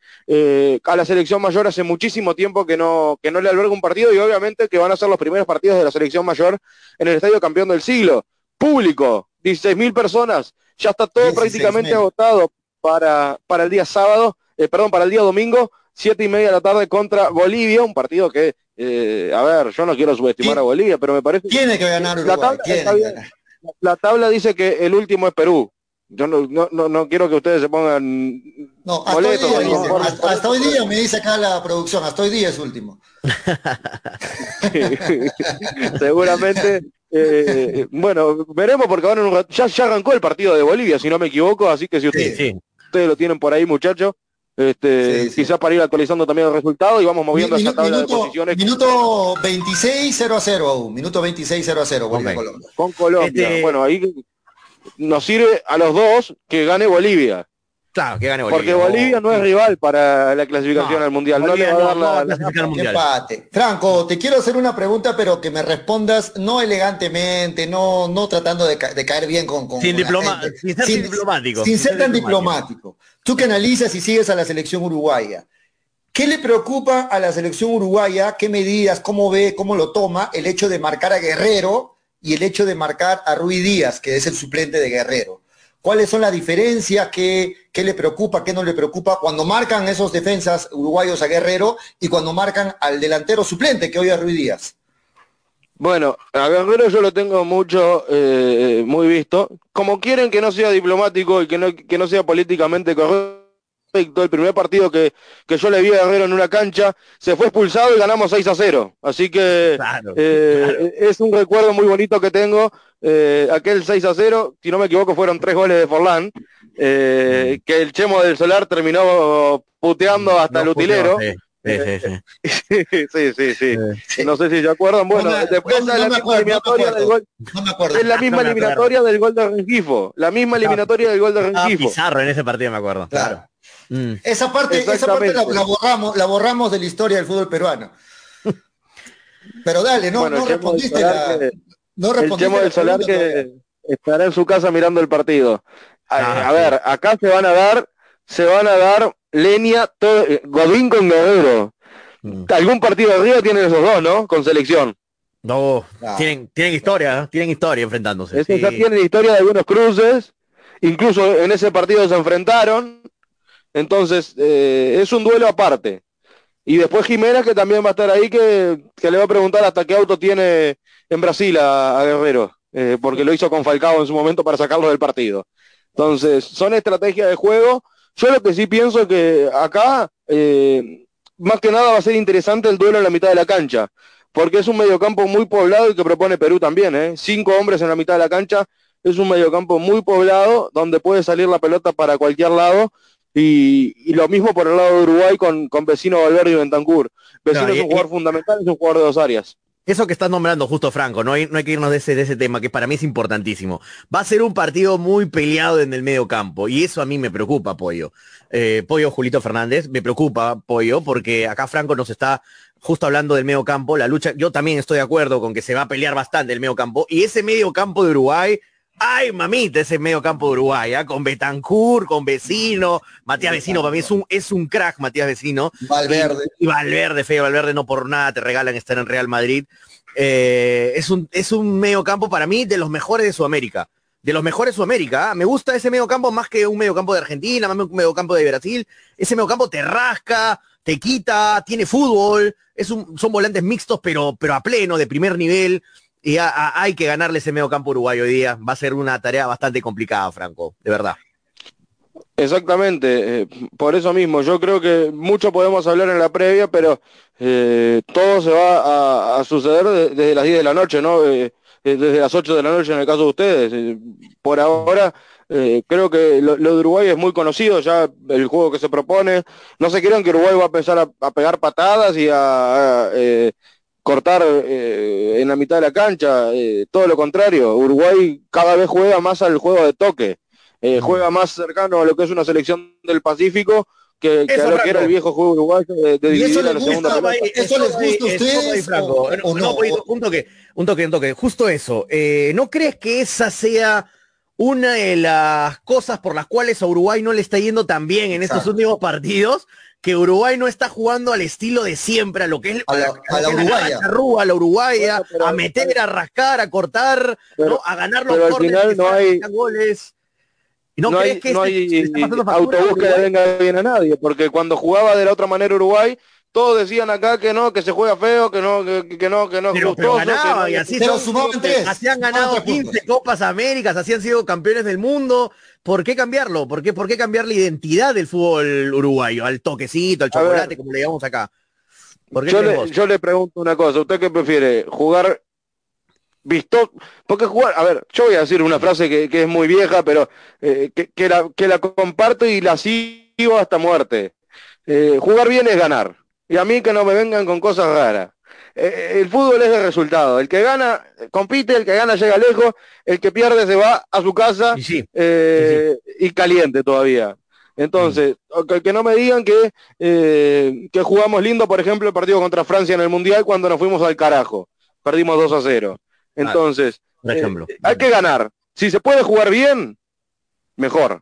a la selección mayor hace muchísimo tiempo que no, que no le alberga un partido y obviamente que van a ser los primeros partidos de la selección mayor en el estadio campeón del siglo. Público, 16.000 personas, ya está todo prácticamente agotado para, para el día sábado, eh, perdón, para el día domingo, siete y media de la tarde contra Bolivia, un partido que, eh, a ver, yo no quiero subestimar a Bolivia, pero me parece... Tiene que ganar Uruguay, la tabla, dice que el último es Perú. Yo no, no, no, quiero que ustedes se pongan no, hasta, hoy día, hasta, hoy día me dice acá la producción, hasta hoy día es último. Seguramente eh, bueno, veremos porque ahora ya, ya arrancó el partido de Bolivia, si no me equivoco, así que si ustedes, ustedes lo tienen por ahí, muchachos, este, quizás para ir actualizando también el resultado y vamos moviendo esa tabla de posiciones. Minuto 26 0 a 0 aún, minuto 26 0 a 0 Bolivia Colombia. Con Colombia, este bueno, ahí nos sirve a los dos que gane Bolivia. Claro, que gane Bolivia. Porque Bolivia no es rival para la clasificación al Mundial. no le va a dar la, clasificación mundial. Empate. Franco, te quiero hacer una pregunta, pero que me respondas no elegantemente, no, no tratando de, caer bien con, sin, diploma, sin, ser sin, diplomático. Sin ser tan diplomático. Tú que analizas y sigues a la selección uruguaya. ¿Qué le preocupa a la selección uruguaya? ¿Qué medidas, cómo ve, cómo lo toma el hecho de marcar a Guerrero y el hecho de marcar a Rui Díaz, que es el suplente de Guerrero? Cuáles son las diferencias, qué, le preocupa, qué no le preocupa cuando marcan esos defensas uruguayos a Guerrero y cuando marcan al delantero suplente que hoy es Ruiz Díaz. Bueno, a Guerrero yo lo tengo mucho, eh, muy visto. Como quieren que no sea diplomático y que no, que no sea políticamente correcto, el primer partido que, yo le vi a Guerrero en una cancha, se fue expulsado y ganamos 6 a 0. Así que eh, es un recuerdo muy bonito que tengo eh, aquel 6 a 0, si no me equivoco, fueron tres goles de Forlán, eh, que el Chemo del Solar terminó puteando hasta el utilero. Sí, sí, sí. No sé si se acuerdan. Bueno, después no, la misma eliminatoria del gol. Es la misma eliminatoria del gol de Rengifo. La misma eliminatoria del gol de Rengifo. Pizarro en ese partido, me acuerdo. Claro. Mm. Esa parte, esa parte la, borramos, la borramos de la historia del fútbol peruano. Pero dale, no, no respondiste la, no el Chemo del Solar que estará en su casa mirando el partido. A, ah, ver, acá se van a dar, se van a dar Lenia, eh, Godín con Guerrero. Mm. Algún partido de Río tienen esos dos, ¿no? Con selección. No, ah. tienen, tienen historia, ¿eh? tienen historia enfrentándose. ya tienen historia de algunos cruces, incluso en ese partido se enfrentaron. Entonces, eh, es un duelo aparte. Y después Jiménez, que también va a estar ahí, que, que le va a preguntar hasta qué auto tiene en Brasil a, Guerrero, eh, porque lo hizo con Falcao en su momento para sacarlo del partido. Entonces, son estrategias de juego. Yo lo que sí pienso es que acá, eh, más que nada va a ser interesante el duelo en la mitad de la cancha, porque es un mediocampo muy poblado y que propone Perú también. ¿eh? Cinco hombres en la mitad de la cancha, es un mediocampo muy poblado, donde puede salir la pelota para cualquier lado. Y, lo mismo por el lado de Uruguay con, con Vecino Valverde y Bentancur. Vecino es un jugador fundamental, es un jugador de dos áreas. Eso que estás nombrando justo Franco, no hay, no hay que irnos de ese, de ese tema, que para mí es importantísimo. Va a ser un partido muy peleado en el medio campo, y eso a mí me preocupa, Pollo. Eh, Pollo Julito Fernández, me preocupa, Pollo, porque acá Franco nos está justo hablando del medio campo, la lucha, yo también estoy de acuerdo con que se va a pelear bastante el medio campo, y ese medio campo de Uruguay, ay mamita, ese medio campo de Uruguay, ¿ah? con Betancourt, con Vecino, Matías Vecino, para mí es un, es un crack Matías Vecino. Valverde. Y, Valverde, feo, Valverde no por nada te regalan estar en Real Madrid. Eh, es, un, es un medio campo para mí de los mejores de Sudamérica. De los mejores de Sudamérica. ¿ah? Me gusta ese medio campo más que un medio campo de Argentina, más que un medio campo de Brasil. Ese medio campo te rasca, te quita, tiene fútbol. Es un, son volantes mixtos, pero, pero a pleno, de primer nivel. Y hay que ganarle ese medio campo uruguayo hoy día. Va a ser una tarea bastante complicada, Franco, de verdad. Exactamente, eh, por eso mismo, yo creo que mucho podemos hablar en la previa, pero eh, todo se va a, suceder desde las 10 de la noche, ¿no? Eh, desde las 8 de la noche en el caso de ustedes. Por ahora, creo que lo, de Uruguay es muy conocido, ya el juego que se propone. No se crean que Uruguay va a empezar a, pegar patadas y a, cortar en la mitad de la cancha. todo lo contrario, Uruguay cada vez juega más al juego de toque. juega más cercano a lo que es una selección del Pacífico que, que lo que era el viejo juego uruguayo de, de dividir la segunda pelota. ¿Eso, les gusta a ustedes? O, o, no, un toque, un toque, un toque. Justo eso. Eh, ¿No crees que esa sea una de las cosas por las cuales a Uruguay no le está yendo tan bien en estos últimos partidos? Que Uruguay no está jugando al estilo de siempre, a lo que es a la, a la uruguaya. A la uruguaya, a meter, a rascar, a cortar, ¿no? a ganar los corners, no hay, goles. No, hay, no hay autobús que le venga bien a nadie, porque cuando jugaba de la otra manera Uruguay, todos decían acá que no, que se juega feo, que no, que, que no, que no pero, y así Así han ganado 15 Copas Américas, así han sido campeones del mundo. ¿Por qué cambiarlo? ¿Por qué, por qué cambiar la identidad del fútbol uruguayo? Al toquecito, al chocolate, como le llamamos acá. yo, le, yo le pregunto una cosa, ¿usted qué prefiere? ¿Jugar visto, porque jugar, a ver, yo voy a decir una frase que, es muy vieja, pero eh, que, la, que la comparto y la sigo hasta muerte. Eh, jugar bien es ganar. Y a mí que no me vengan con cosas raras. Eh, el fútbol es de resultado. El que gana compite, el que gana llega lejos, el que pierde se va a su casa y, caliente todavía. Entonces, mm. que, no me digan que, que jugamos lindo, por ejemplo, el partido contra Francia en el Mundial cuando nos fuimos al carajo. Perdimos 2 a 0. Entonces, eh, hay que ganar. Si se puede jugar bien, mejor.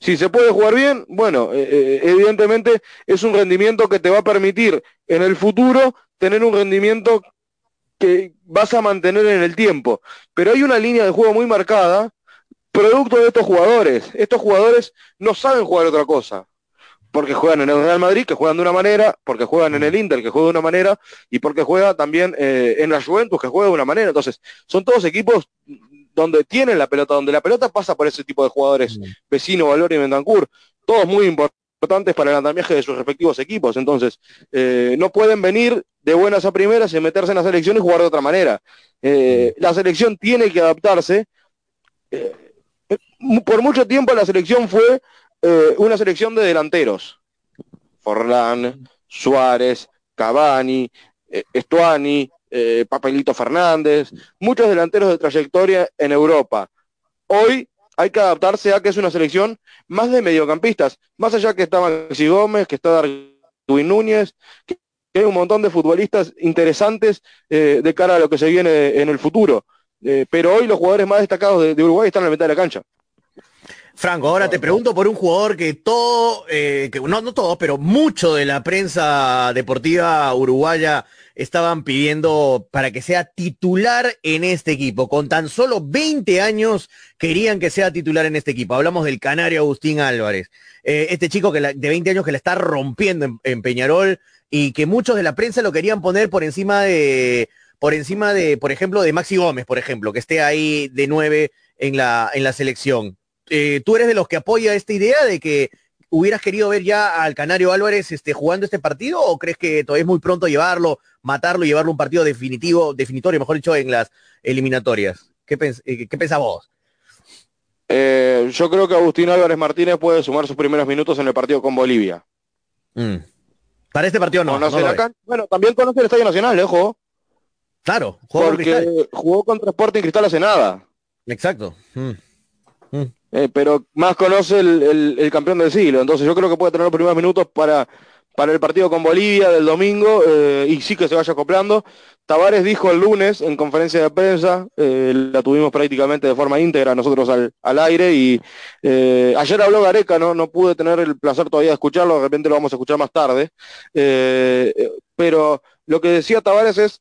Si se puede jugar bien, bueno, eh, eh, evidentemente es un rendimiento que te va a permitir en el futuro tener un rendimiento que vas a mantener en el tiempo. Pero hay una línea de juego muy marcada, producto de estos jugadores. Estos jugadores no saben jugar otra cosa porque juegan en el Real Madrid, que juegan de una manera, porque juegan en el Inter, que juega de una manera, y porque juega también eh, en la Juventus, que juega de una manera. Entonces, son todos equipos donde tienen la pelota, donde la pelota pasa por ese tipo de jugadores, Vecino, Valor y Bentancur, todos muy importantes para el andamiaje de sus respectivos equipos. Entonces, eh, no pueden venir de buenas a primeras y meterse en la selección y jugar de otra manera. Eh, la selección tiene que adaptarse. por mucho tiempo la selección fue eh, una selección de delanteros. Forlán, Suárez, Cavani, eh, Estuani, eh, Papelito Fernández, muchos delanteros de trayectoria en Europa. Hoy hay que adaptarse a que es una selección más de mediocampistas, más allá que está Maxi Gómez, que está Darwin Núñez, que hay un montón de futbolistas interesantes de cara a lo que se viene en el futuro. pero hoy los jugadores más destacados de, Uruguay están en la mitad de la cancha. Franco, ahora te pregunto por un jugador que todo, eh, que no, no todo, pero mucho de la prensa deportiva uruguaya estaban pidiendo para que sea titular en este equipo. Con tan solo 20 años querían que sea titular en este equipo. Hablamos del canario Agustín Álvarez. Eh, este chico que de 20 años que la está rompiendo en, Peñarol y que muchos de la prensa lo querían poner por encima de, por encima de, por ejemplo, de Maxi Gómez, por ejemplo, que esté ahí de 9 en la, en la selección. Eh, ¿tú eres de los que apoya esta idea de que hubieras querido ver ya al Canario Álvarez este, jugando este partido o crees que todavía es muy pronto llevarlo, matarlo y llevarlo a un partido definitivo, definitorio, mejor dicho, en las eliminatorias? ¿Qué, pens eh, pensás vos? Eh, yo creo que Agustín Álvarez Martínez puede sumar sus primeros minutos en el partido con Bolivia. Mm. Para este partido no. bueno, también conoce el Estadio Nacional, ojo. Claro, porque jugó contra Sporting Cristal hace nada. Exacto. Mm. Mm. Eh, pero más conoce el, campeón del siglo. Entonces yo creo que puede tener los primeros minutos para, para el partido con Bolivia del domingo eh, y sí que se vaya acoplando. Tavares dijo el lunes en conferencia de prensa, eh, la tuvimos prácticamente de forma íntegra nosotros al, al aire y ayer habló Gareca, ¿no? no pude tener el placer todavía de escucharlo, de repente lo vamos a escuchar más tarde, pero lo que decía Tavares es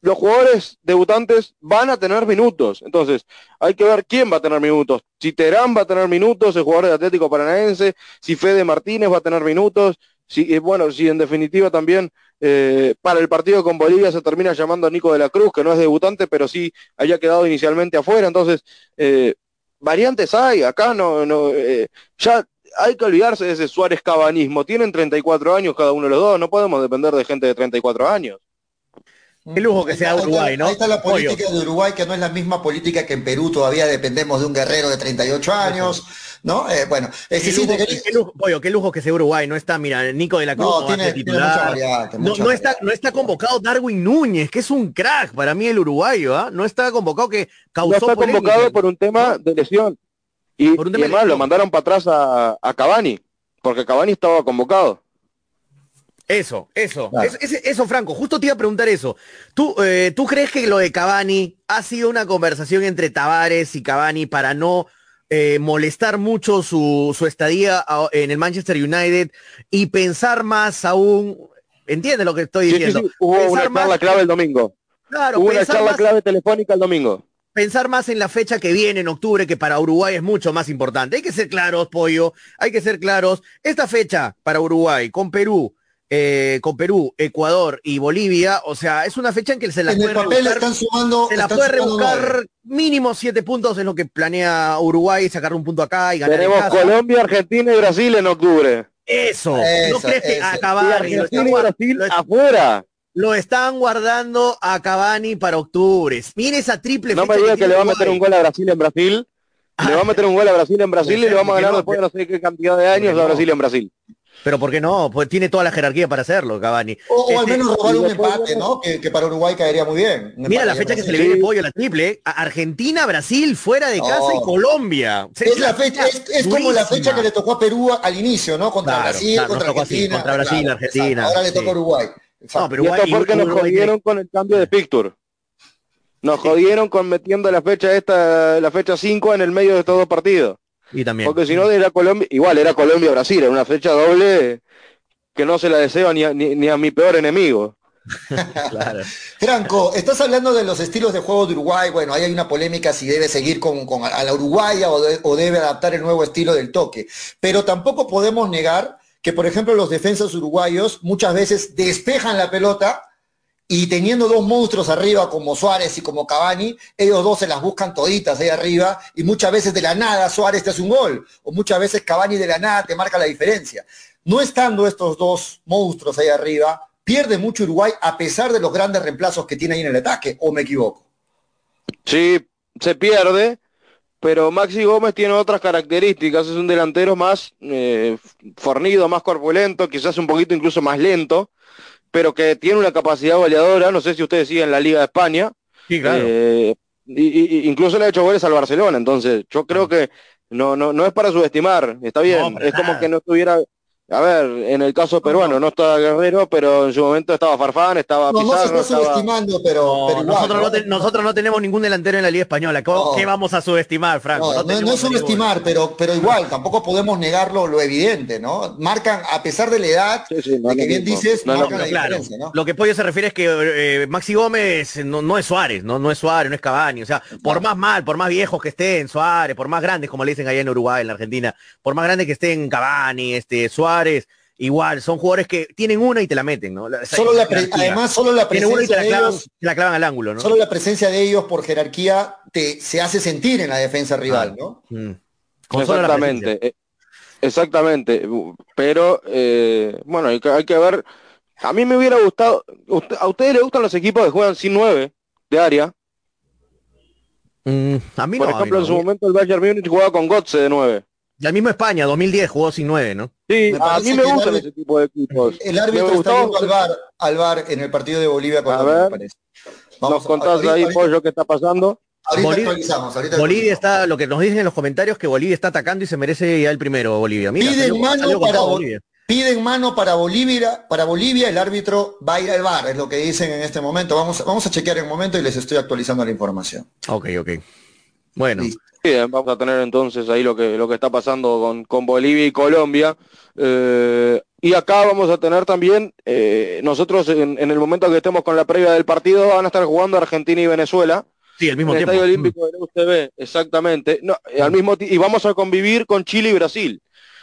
los jugadores debutantes van a tener minutos. Entonces, hay que ver quién va a tener minutos. Si Terán va a tener minutos, el jugador de Atlético Paranaense, si Fede Martínez va a tener minutos, si, eh, bueno, si en definitiva también eh, para el partido con Bolivia se termina llamando a Nico de la Cruz, que no es debutante, pero sí haya quedado inicialmente afuera. Entonces, eh, variantes hay, acá no, no ya hay que olvidarse de ese Suárez cabanismo. Tienen 34 años cada uno de los dos, no podemos depender de gente de 34 años. Qué lujo que sea Uruguay, ¿no? Ahí está la política de Uruguay, que no es la misma política que en Perú, todavía dependemos de un guerrero de 38 años, ¿no? Eh, bueno, qué, lujo, qué, lujo, pollo, qué lujo que sea Uruguay, no está, mira, Nico de la Cruz no, tiene, titular. no, está, no está convocado Darwin Núñez, que es un crack para mí el uruguayo, ¿ah? No está convocado que causó No está convocado por un tema de lesión. Y, por un tema y además lo mandaron para atrás a, a Cavani, porque Cavani estaba convocado. Eso, eso, eso, Franco, justo te iba a preguntar eso. ¿Tú, eh, ¿Tú crees que lo de Cavani ha sido una conversación entre Tavares y Cavani para no eh, molestar mucho su, su, estadía en el Manchester United y pensar más aún, ¿entiendes lo que estoy diciendo? Sí, sí, Hubo una charla clave el domingo. Claro, Hubo una charla clave telefónica el domingo. Pensar más en la fecha que viene en octubre, que para Uruguay es mucho más importante. Hay que ser claros, Pollo, hay que ser claros. Esta fecha para Uruguay con Perú, eh, con Perú, Ecuador y Bolivia, o sea, es una fecha en que se la en puede el papel rebuscar, están sumando, se la están puede rebuscar nueve. mínimo siete puntos, es lo que planea Uruguay, sacar un punto acá y ganar en Tenemos casa. Colombia, Argentina y Brasil en octubre. Eso, ¿no Eso, crees que eso. a Y Cavani lo Argentina están, y Brasil lo, afuera. lo están guardando a Cavani para octubre? Mira esa triple No fecha me diga que le va a meter un gol a Brasil en Brasil. Le va a meter un gol a Brasil en Brasil y le vamos a ganar no, después de no sé qué cantidad de años no. a Brasil en Brasil. Pero ¿por qué no? Pues tiene toda la jerarquía para hacerlo, Cavani. O, o al menos robar un empate, ¿no? Que, que para Uruguay caería muy bien. Mira la fecha que se le viene pollo a la triple. Argentina, Brasil, fuera de casa y. Colombia. Es, la fecha, es, es como la fecha que le tocó a Perú al inicio, ¿no? Contra Claro, Brasil, claro, contra así, Argentina. contra Brasil, Claro, Argentina, exacto. Ahora le toca sí. a Uruguay. Exacto. No, pero Y esto Uruguay- porque nos Uruguay- jodieron con el cambio de picture. Nos jodieron con metiendo la fecha esta, la fecha 5 en el medio de estos dos partidos. Y también. Porque si no era Colombia, igual era Colombia-Brasil, era una fecha doble que no se la deseo ni a, ni, ni a mi peor enemigo. Claro. Franco, estás hablando de los estilos de juego de Uruguay. Bueno, ahí hay una polémica si debe seguir con, con a la uruguaya o, de- o debe adaptar el nuevo estilo del toque. Pero tampoco podemos negar que, por ejemplo, los defensas uruguayos muchas veces despejan la pelota y teniendo dos monstruos arriba como Suárez y como Cavani, ellos dos se las buscan toditas ahí arriba y muchas veces de la nada Suárez te hace un gol o muchas veces Cavani de la nada te marca la diferencia. No estando estos dos monstruos ahí arriba, pierde mucho Uruguay a pesar de los grandes reemplazos que tiene ahí en el ataque, o me equivoco. Sí, se pierde, pero Maxi Gómez tiene otras características, es un delantero más eh, fornido, más corpulento, quizás un poquito incluso más lento, pero que tiene una capacidad goleadora, no sé si ustedes siguen la Liga de España, Sí, claro. eh, y, y- incluso le ha hecho goles al Barcelona, entonces yo creo que no, no, no es para subestimar, está bien, No, es como que no estuviera, a ver, en el caso peruano no estaba Guerrero, pero en su momento estaba Farfán, estaba No, no se Pizarro, está estaba... subestimando, pero, No, pero igual, nosotros, no ¿no? te- nosotros no tenemos ningún delantero en la Liga Española. ¿Cómo- No. ¿Qué vamos a subestimar, Franco? No, no, no tenemos es subestimar, pero, pero igual, tampoco podemos negarlo lo evidente, ¿no? Marcan, a pesar de la edad, Sí, sí, no de que bien dices, marcan la claro, diferencia, ¿no? lo que Pollo se refiere es que eh, Maxi Gómez no, no es Suárez, no, no es Suárez, no es Cavani, o sea, por más mal, por más viejos que estén Suárez, por más grandes, como le dicen allá en Uruguay, en la Argentina, por más grandes que estén Cavani, este, Suárez, igual, son jugadores que tienen una y te la meten, ¿no? Solo la además, solo la y te presencia la de clavan, ellos, te la clavan al ángulo, ¿no? solo la presencia de ellos por jerarquía te, se hace sentir en la defensa rival, ¿no? Mm. La presencia. Exactamente, eh, exactamente, pero eh, bueno, hay que, hay que ver, a mí me hubiera gustado, usted- ¿a ustedes les gustan los equipos que juegan sin nueve de área? Mm, a mí Por no, a mí ejemplo, no. en su momento el Bayern Múnich jugaba con Gotze de nueve. Y al mismo España, 2010 jugó sin nueve, ¿no? Sí, Me a mí me gustan árbitro- ese tipo de equipos. El árbitro está al bar, al bar en el partido de Bolivia con A me ver, parece. Nos contás ahorita- ahí, ahorita- Pollo, qué está pasando. ahorita Bolivia- actualizamos, ahorita Bolivia está, lo que nos dicen en los comentarios, que Bolivia está atacando y se merece ya el primero, Bolivia. Mira, Piden salió- mano salió para Bolivia. Piden mano para Bolivia, para Bolivia, el árbitro va a ir al bar, es lo que dicen en este momento. Vamos, vamos a chequear en un momento y les estoy actualizando la información. Ok, ok. Bueno, Listo. Vamos a tener entonces ahí lo que, lo que está pasando con, con Bolivia y Colombia. Eh, y acá vamos a tener también, eh, nosotros en, en el momento que estemos con la previa del partido, van a estar jugando Argentina y Venezuela. sí, al mismo en el tiempo. Estadio Olímpico de la UCB, exactamente. No, eh, al mismo y vamos a convivir con Chile y Brasil.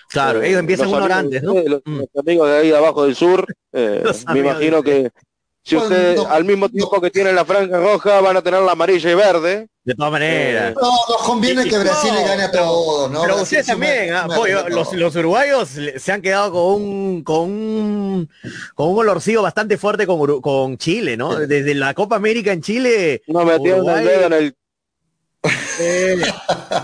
Claro, Eh, ellos empiezan una hora antes, ¿no? Los, Mm. los amigos de ahí abajo del sur, me imagino de que Si Bueno, ustedes no, al mismo tiempo que tienen la franja roja van a tener la amarilla y verde. De todas maneras. No, nos conviene que Brasil le gane a todos, ¿no? Pero Brasil ustedes también, ah, me pollo, arregló los, uruguayos se han quedado con un con un con un olorcillo bastante fuerte con, con Chile, ¿no? Desde la Copa América en Chile, No metieron Uruguay- el dedo en el eh,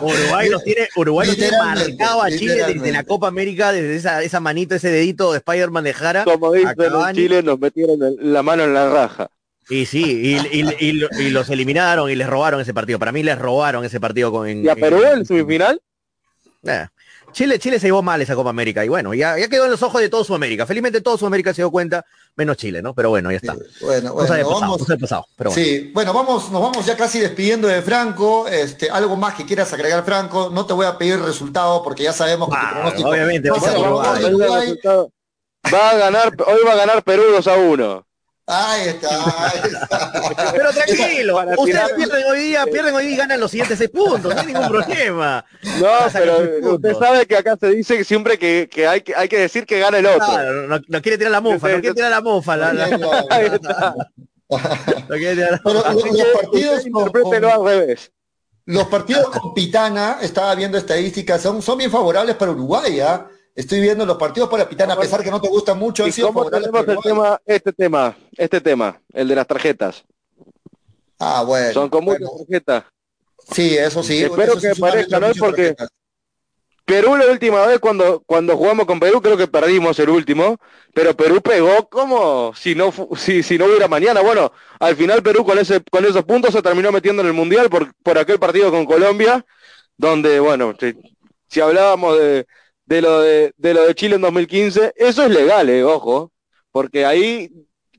Uruguay los tiene, Uruguay los tiene marcado a Chile desde la Copa América, desde esa, esa manito, ese dedito de Spider-Man de Jara. como a dicen en. Chile, nos metieron el- la mano en la raja. Y sí, y, y- y lo- y los eliminaron y les robaron ese partido. Para mí les robaron ese partido con en- ¿Y a Perú en- en semifinal? Eh, Chile, Chile se llevó mal esa Copa América y bueno, ya, ya quedó en los ojos de todo Sudamérica. Felizmente todo Sudamérica se dio cuenta, menos Chile, ¿no? Pero bueno, ya está. Bueno, No bueno, pasado, vamos. pasado, pero bueno. Sí, bueno, vamos, nos vamos ya casi despidiendo de Franco. Este, algo más que quieras agregar, Franco. No te voy a pedir resultado porque ya sabemos que tu Ah, pronóstico obviamente, no a va el Uruguay. resultado. Va a ganar, hoy va a ganar Perú 2 a 1. Ahí está, ahí está. Pero tranquilo, ustedes pierden hoy día, pierden hoy día y ganan los siguientes seis puntos, no hay ningún problema. No, pero usted sabe que acá se dice siempre que, que hay, que hay que decir que gana el otro. Claro, no, no quiere tirar la mufa, no quiere tirar la mufa. la- la- Ahí está. no quiere tirar la- Pero lo- Así los partidos interprételo al revés. Los partidos con Pitana, estaba viendo estadísticas, son, son bien favorables para Uruguay, ¿ah? Estoy viendo los partidos para Pitana, a pesar que no te gustan mucho, ¿Y cómo tenemos el tema, este tema, este tema, el de las tarjetas? Ah, bueno. Son con muchas bueno. tarjetas. Sí, eso sí. Espero eso que sí, parezca, ¿no? muchas Porque- tarjetas. Perú la última vez cuando, cuando jugamos con Perú creo que perdimos el último, pero Perú pegó como si no si, si no hubiera mañana. Bueno, al final Perú con ese con esos puntos se terminó metiendo en el mundial por, por aquel partido con Colombia, donde bueno, si, si hablábamos de, de lo de, de lo de Chile en 2015, eso es legal, eh, ojo, porque ahí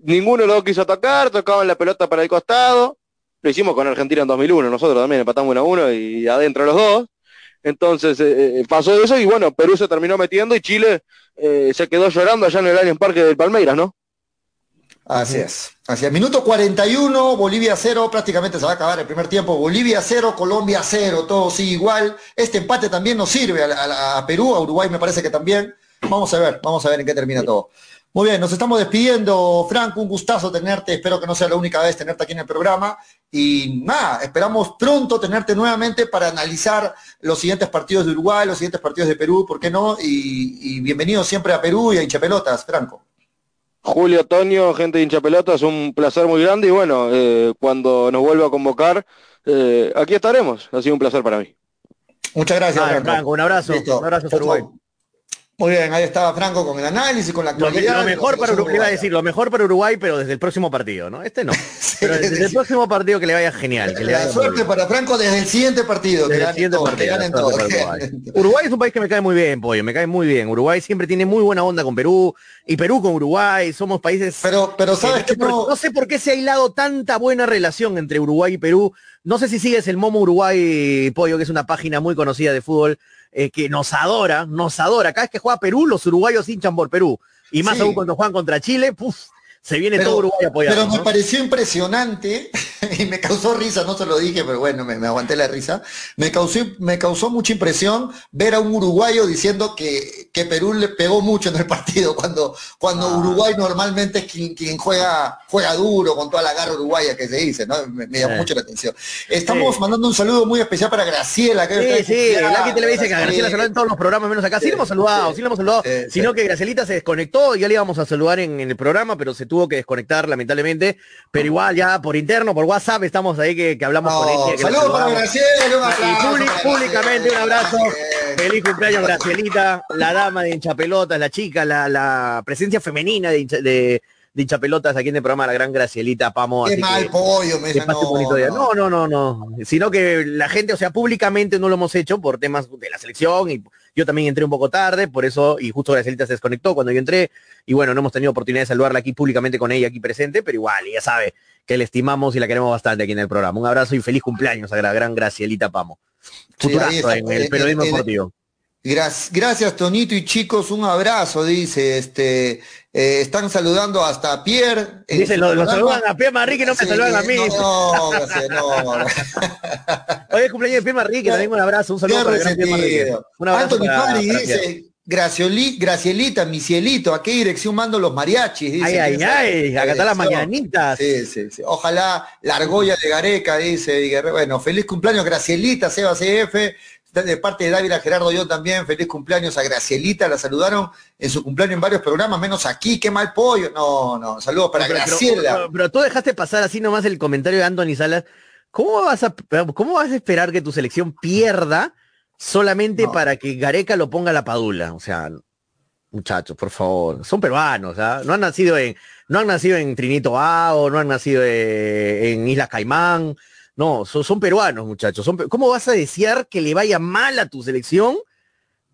ninguno dos quiso tocar, tocaban la pelota para el costado. Lo hicimos con Argentina en 2001, nosotros también empatamos 1 a 1 y adentro los dos. Entonces eh, eh, pasó eso y bueno, Perú se terminó metiendo y Chile eh, se quedó llorando allá en el Allianz Parque del Palmeiras, ¿no? Así es. Así es. Minuto 41, Bolivia 0, prácticamente se va a acabar el primer tiempo. Bolivia 0, Colombia 0, todo sigue igual. Este empate también nos sirve a, a- a Perú, a Uruguay me parece que también. Vamos a ver, vamos a ver en qué termina todo. Muy bien, nos estamos despidiendo, Franco, un gustazo tenerte, espero que no sea la única vez tenerte aquí en el programa. Y nada, esperamos pronto tenerte nuevamente para analizar los siguientes partidos de Uruguay, los siguientes partidos de Perú, ¿por qué no? Y, y bienvenido siempre a Perú y a Hinchapelotas, Franco. Julio, Toño, gente de hincha pelota, es un placer muy grande y bueno, eh, cuando nos vuelva a convocar, eh, aquí estaremos. Ha sido un placer para mí. Muchas gracias, Franco. Un abrazo, Listo. un abrazo Uruguay. Muy bien, ahí estaba Franco con el análisis, con la actualidad. lo mejor para Uruguay, iba a decir, lo mejor para Uruguay, pero desde el próximo partido, ¿no? Este no. Pero desde el próximo partido que le vaya genial, que le La vaya muy suerte para Franco desde el siguiente partido. Desde que el siguiente partido, Uruguay. es un país que me cae muy bien, pollo, me cae muy bien. Uruguay siempre tiene muy buena onda con Perú y Perú con Uruguay, somos países Pero, pero sabes que no, no sé por qué se ha hilado tanta buena relación entre Uruguay y Perú. No sé si sigues el Momo Uruguay Pollo, que es una página muy conocida de fútbol, eh, que nos adora, nos adora. Cada vez que juega Perú, los uruguayos hinchan por Perú. Y más Sí. aún cuando juegan contra Chile, puf, se viene pero, todo Uruguay pero me ¿no? pareció impresionante y me causó risa, no se lo dije, pero bueno, me, me aguanté la risa. Me causó, me causó mucha impresión ver a un uruguayo diciendo que, que Perú le pegó mucho en el partido, cuando, cuando Ah. Uruguay normalmente es quien, quien juega, juega duro con toda la garra uruguaya que se dice, ¿no? Me, me llamó Sí. mucho la atención. Estamos Sí. mandando un saludo muy especial para Graciela, que Sí, sí, la que te le dice que a Graciela en todos los programas menos acá. Sí, Sí, le hemos saludado, sí, le hemos saludado, sino que Gracielita se desconectó, ya le íbamos a saludar en, en el programa, pero se tuvo que desconectar lamentablemente, pero igual ya por interno, por WhatsApp, estamos ahí que, que hablamos con que la saludos para. Graciela, un Y públicamente un abrazo. Feliz cumpleaños, Gracielita, la dama de hinchapelotas, la chica, la, la presencia femenina de, hincha- de, hinchapelotas aquí en el programa, la gran Gracielita Pamo. Qué así mal que- pollo, me no. No, no, no, no. Sino que la gente, o sea, públicamente no lo hemos hecho por temas de la selección y yo también entré un poco tarde, por eso, y justo Gracielita se desconectó cuando yo entré, y bueno, no hemos tenido oportunidad de saludarla aquí públicamente con ella aquí presente, pero igual, ya sabe que la estimamos y la queremos bastante aquí en el programa. Un abrazo y feliz cumpleaños a la gran Gracielita Pamo. Futurazo en el eh, periodismo eh, deportivo. Gracias, gracias Tonito y chicos, un abrazo, dice, este, eh, están saludando hasta Pierre. en Dice, lo, lo saludan a Pierre Manrique, no me Sí, saludan a mí. No, gracias, no. Hoy es cumpleaños de Pierre Manrique, también un abrazo, un saludo para Pierre Manrique. Un abrazo Anthony para- para dice. Gracioli, Gracielita, mi cielito, ¿a qué dirección mando los mariachis? Dice, ay, ay, ay, acá están las mañanitas. Sí, sí, sí. Ojalá la argolla de Gareca, dice. Bueno, feliz cumpleaños, Gracielita, Seba CF, de parte de Dávila Gerardo yo también, feliz cumpleaños a Gracielita, la saludaron en su cumpleaños en varios programas, menos aquí, qué mal pollo. No, no, saludos para Graciela. Pero, tú dejaste pasar así nomás el comentario de Anthony Salas. ¿Cómo vas a, cómo vas a esperar que tu selección pierda? solamente para que Gareca lo ponga a la padula. O sea, muchachos, por favor, son peruanos, ¿ah? no han nacido en, no han nacido en Trinito o no han nacido en Isla Caimán, no, son, peruanos, muchachos. ¿Cómo vas a desear que le vaya mal a tu selección?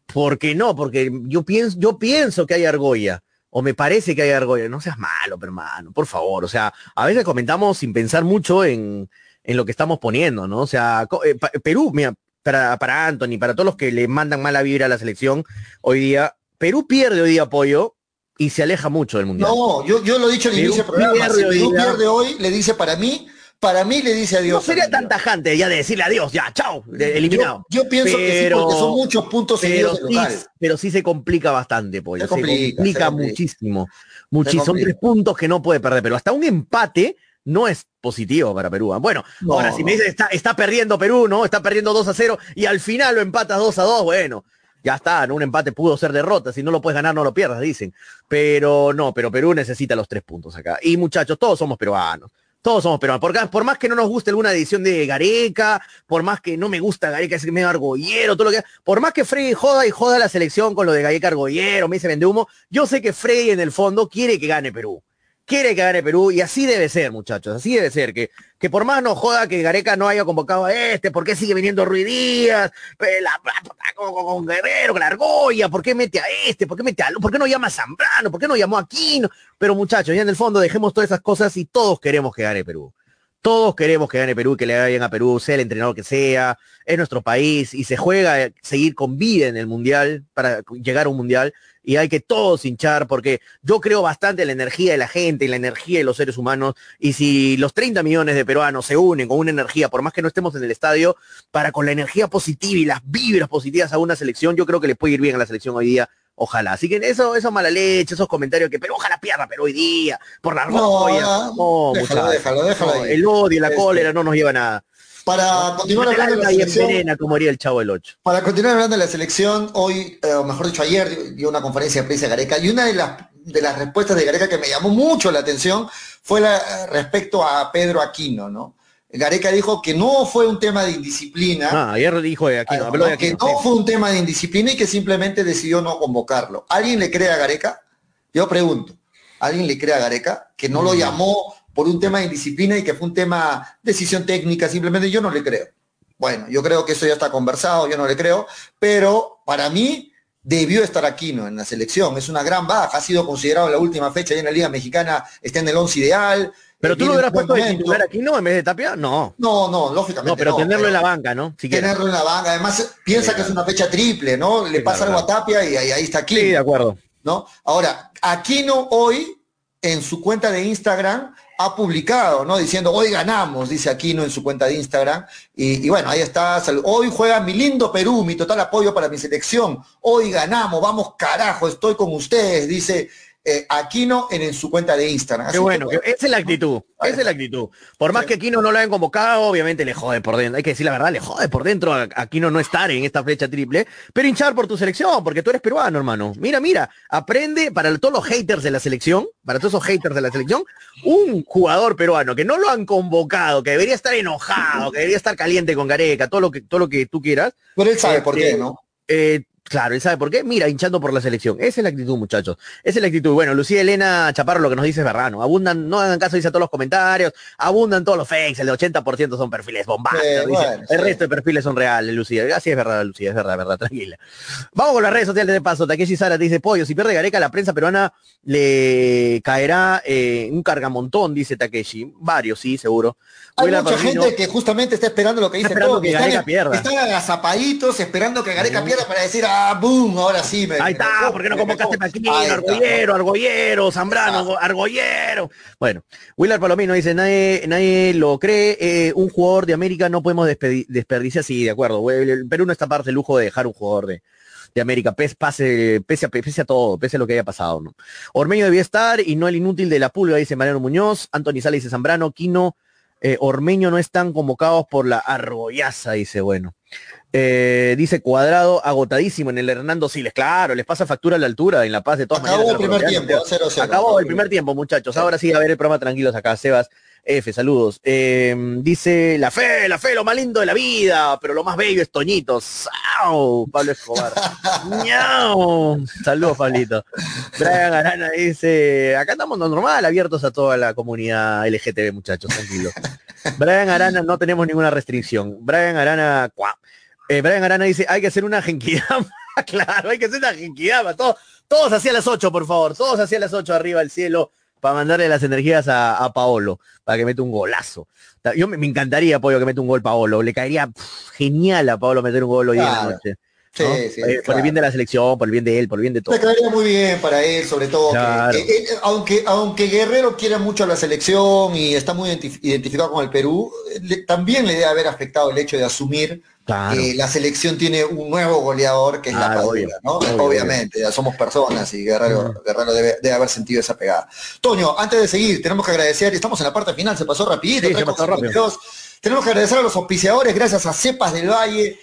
Porque no, porque yo pienso, yo pienso que hay argolla, o me parece que hay argolla. No seas malo, hermano, por favor. O sea, a veces comentamos sin pensar mucho en, en lo que estamos poniendo, ¿no? O sea, eh, Perú, mira, para, para Anthony, para todos los que le mandan mala vibra a la selección hoy día, Perú pierde hoy día apoyo y se aleja mucho del mundial. No, yo, yo lo he dicho al inicio del programa, si Perú pierde hoy, le dice para mí, para mí le dice adiós. No sería tan tajante ya de decirle adiós, ya, chao, eliminado. Yo, pienso que sí, porque son muchos puntos pero sí, pero sí se complica bastante, pollo. Se complica, muchísimo. Muchísimo. Son tres puntos que no puede perder, pero hasta un empate no es positivo para Perú. ¿ah? Bueno, ahora si me dices está, está perdiendo Perú, ¿no? Está perdiendo 2 a 0 y al final lo empatas 2 a 2, bueno, ya está, ¿no? un empate pudo ser derrota, si no lo puedes ganar no lo pierdas, dicen. Pero no, pero Perú necesita los tres puntos acá. Y muchachos, todos somos peruanos. Todos somos peruanos. Por, más que no nos guste alguna edición de Gareca, por más que no me gusta Gareca, es medio argollero, todo lo que. Por más que Freddy joda y joda la selección con lo de Gareca argollero, me dice vende humo, yo sé que Freddy en el fondo quiere que gane Perú quiere que gane Perú y así debe ser, muchachos, así debe ser, que, que por más no joda que Gareca no haya convocado a este, ¿por qué sigue viniendo Ruiz Díaz? con, Guerrero, con la Argolla, ¿por qué mete a este? ¿Por qué mete a ¿Por qué no llama a Zambrano? ¿Por qué no llamó a Aquino? Pero muchachos, ya en el fondo dejemos todas esas cosas y todos queremos que gane Perú. Todos queremos que gane Perú, que le vayan a Perú, sea el entrenador que sea, es nuestro país y se juega seguir con vida en el mundial para llegar a un mundial y hay que todos hinchar porque yo creo bastante en la energía de la gente, en la energía de los seres humanos y si los 30 millones de peruanos se unen con una energía, por más que no estemos en el estadio, para con la energía positiva y las vibras positivas a una selección, yo creo que le puede ir bien a la selección hoy día Ojalá. Así que eso, eso mala leche, esos comentarios que, pero ojalá pierda, pero hoy día, por la argolla. No, déjalo, déjalo, déjalo El odio, la cólera no nos lleva a nada. Para continuar hablando de la selección, como haría el chavo del 8. Para continuar hablando de la selección, hoy, eh, o mejor dicho, ayer dio una conferencia de prensa Gareca y una de las, de las respuestas de Gareca que me llamó mucho la atención fue la, respecto a Pedro Aquino, ¿no? Gareca dijo que no fue un tema de indisciplina. Ah, ayer dijo de Aquino, habló de Aquino, Que no fue un tema de indisciplina y que simplemente decidió no convocarlo. ¿Alguien le cree a Gareca? Yo pregunto, ¿alguien le cree a Gareca que no lo mm. llamó por un tema de indisciplina y que fue un tema decisión técnica? Simplemente yo no le creo. Bueno, yo creo que eso ya está conversado, yo no le creo, pero para mí debió estar Aquino en la selección. Es una gran baja, ha sido considerado en la última fecha en la Liga Mexicana, está en el once ideal, pero tú lo hubieras puesto de titular aquí, ¿no? En vez de Tapia, no. No, no, lógicamente. No, pero tenerlo en la banca, ¿no? Si tenerlo en la banca. Además, piensa que es una fecha triple, ¿no? Le pasa algo a Tapia y ahí, está aquí. Sí, de acuerdo. ¿No? Ahora, Aquino hoy, en su cuenta de Instagram, ha publicado, ¿no? Diciendo, hoy ganamos, dice Aquino en su cuenta de Instagram. Y, bueno, ahí está. Hoy juega mi lindo Perú, mi total apoyo para mi selección. Hoy ganamos, vamos carajo, estoy con ustedes, dice eh, Aquino en, su cuenta de Instagram. Qué bueno, esa es la actitud, esa es la actitud. Por más que Aquino no lo hayan convocado, obviamente le jode por dentro, hay que decir la verdad, le jode por dentro a Aquino no estar en esta flecha triple, pero hinchar por tu selección, porque tú eres peruano, hermano. Mira, mira, aprende para todos los haters de la selección, para todos esos haters de la selección, un jugador peruano que no lo han convocado, que debería estar enojado, que debería estar caliente con Gareca, todo lo que, todo lo que tú quieras. Pero él sabe por qué, este, ¿no? Eh, Claro, él sabe por qué. Mira, hinchando por la selección. Esa es la actitud, muchachos. Esa es la actitud. Bueno, Lucía Elena Chaparro lo que nos dice es verdad, ¿no? Abundan, no hagan caso, dice a todos los comentarios, abundan todos los fakes, el de 80% son perfiles bombastos. el resto de perfiles son reales, Lucía. Así es verdad, Lucía, es verdad, verdad, tranquila. Vamos con las redes sociales de paso. Takeshi Sara te dice, pollo, si pierde Gareca, la prensa peruana le caerá eh, un cargamontón, dice Takeshi. Varios, sí, seguro. Hay mucha gente que justamente está esperando lo que dice todo, que, Gareca pierda. Están agazapaditos esperando que Gareca pierda para decir, ah, boom, ahora sí. Me, Ahí está, ¿por qué no convocaste para aquí? Argollero, Argollero, Zambrano, Argollero. Bueno, Willard Palomino dice, nadie, nadie lo cree, eh, un jugador de América no podemos desperdiciar, sí, de acuerdo. El Perú no está parte del lujo de dejar un jugador de, de América, pese, pase, pese, a, pese a todo, pese a lo que haya pasado. ¿no? Ormeño debía estar y no el inútil de la pulga, dice Mariano Muñoz, Anthony Sala dice Zambrano, Quino, eh, Ormeño no están convocados por la argollaza, dice, bueno. Eh, dice Cuadrado, agotadísimo en el Hernando Siles. Claro, les pasa factura a la altura en La Paz de todas Acabó maneras. el primer tiempo, 0-0. Acabó el primer tiempo, muchachos. Ahora sí, a ver el programa tranquilos acá. Sebas F, saludos. Eh, dice, la fe, la fe, lo más lindo de la vida, pero lo más bello es Toñito. ¡Sau! Pablo Escobar. ¡Ñau! Saludos, Pablito. Brian Arana dice, acá estamos normal, abiertos a toda la comunidad LGTB, muchachos, tranquilos. Brian Arana, no tenemos ninguna restricción. Brian Arana, cuá. Eh, Brian Arana dice, hay que hacer una genkidama. claro, hay que hacer una genkidama. Todos, todos hacia las 8, por favor. Todos hacia las 8 arriba al cielo para mandarle las energías a, a, Paolo, para que meta un golazo. Yo me, me encantaría, Pollo, que meta un gol Paolo. Le caería pff, genial a Paolo meter un gol hoy claro. en la noche. Sí, ¿no? sí, eh, por claro. el bien de la selección, por el bien de él, por el bien de todo. Le caería muy bien para él, sobre todo. Claro. Que, eh, eh, aunque, aunque Guerrero quiera mucho a la selección y está muy identif identificado con el Perú, le, también le debe haber afectado el hecho de asumir Claro. que la selección tiene un nuevo goleador que es la Padula, obvio, ¿no? obvio, Obviamente, ya somos personas y Guerrero, Mm. Guerrero debe, debe haber sentido esa pegada. Toño, antes de seguir, tenemos que agradecer, estamos en la parte final, se pasó rapidito, Sí, se 3 con pasó rápido. 52. Tenemos que agradecer a los auspiciadores, gracias a Cepas del Valle,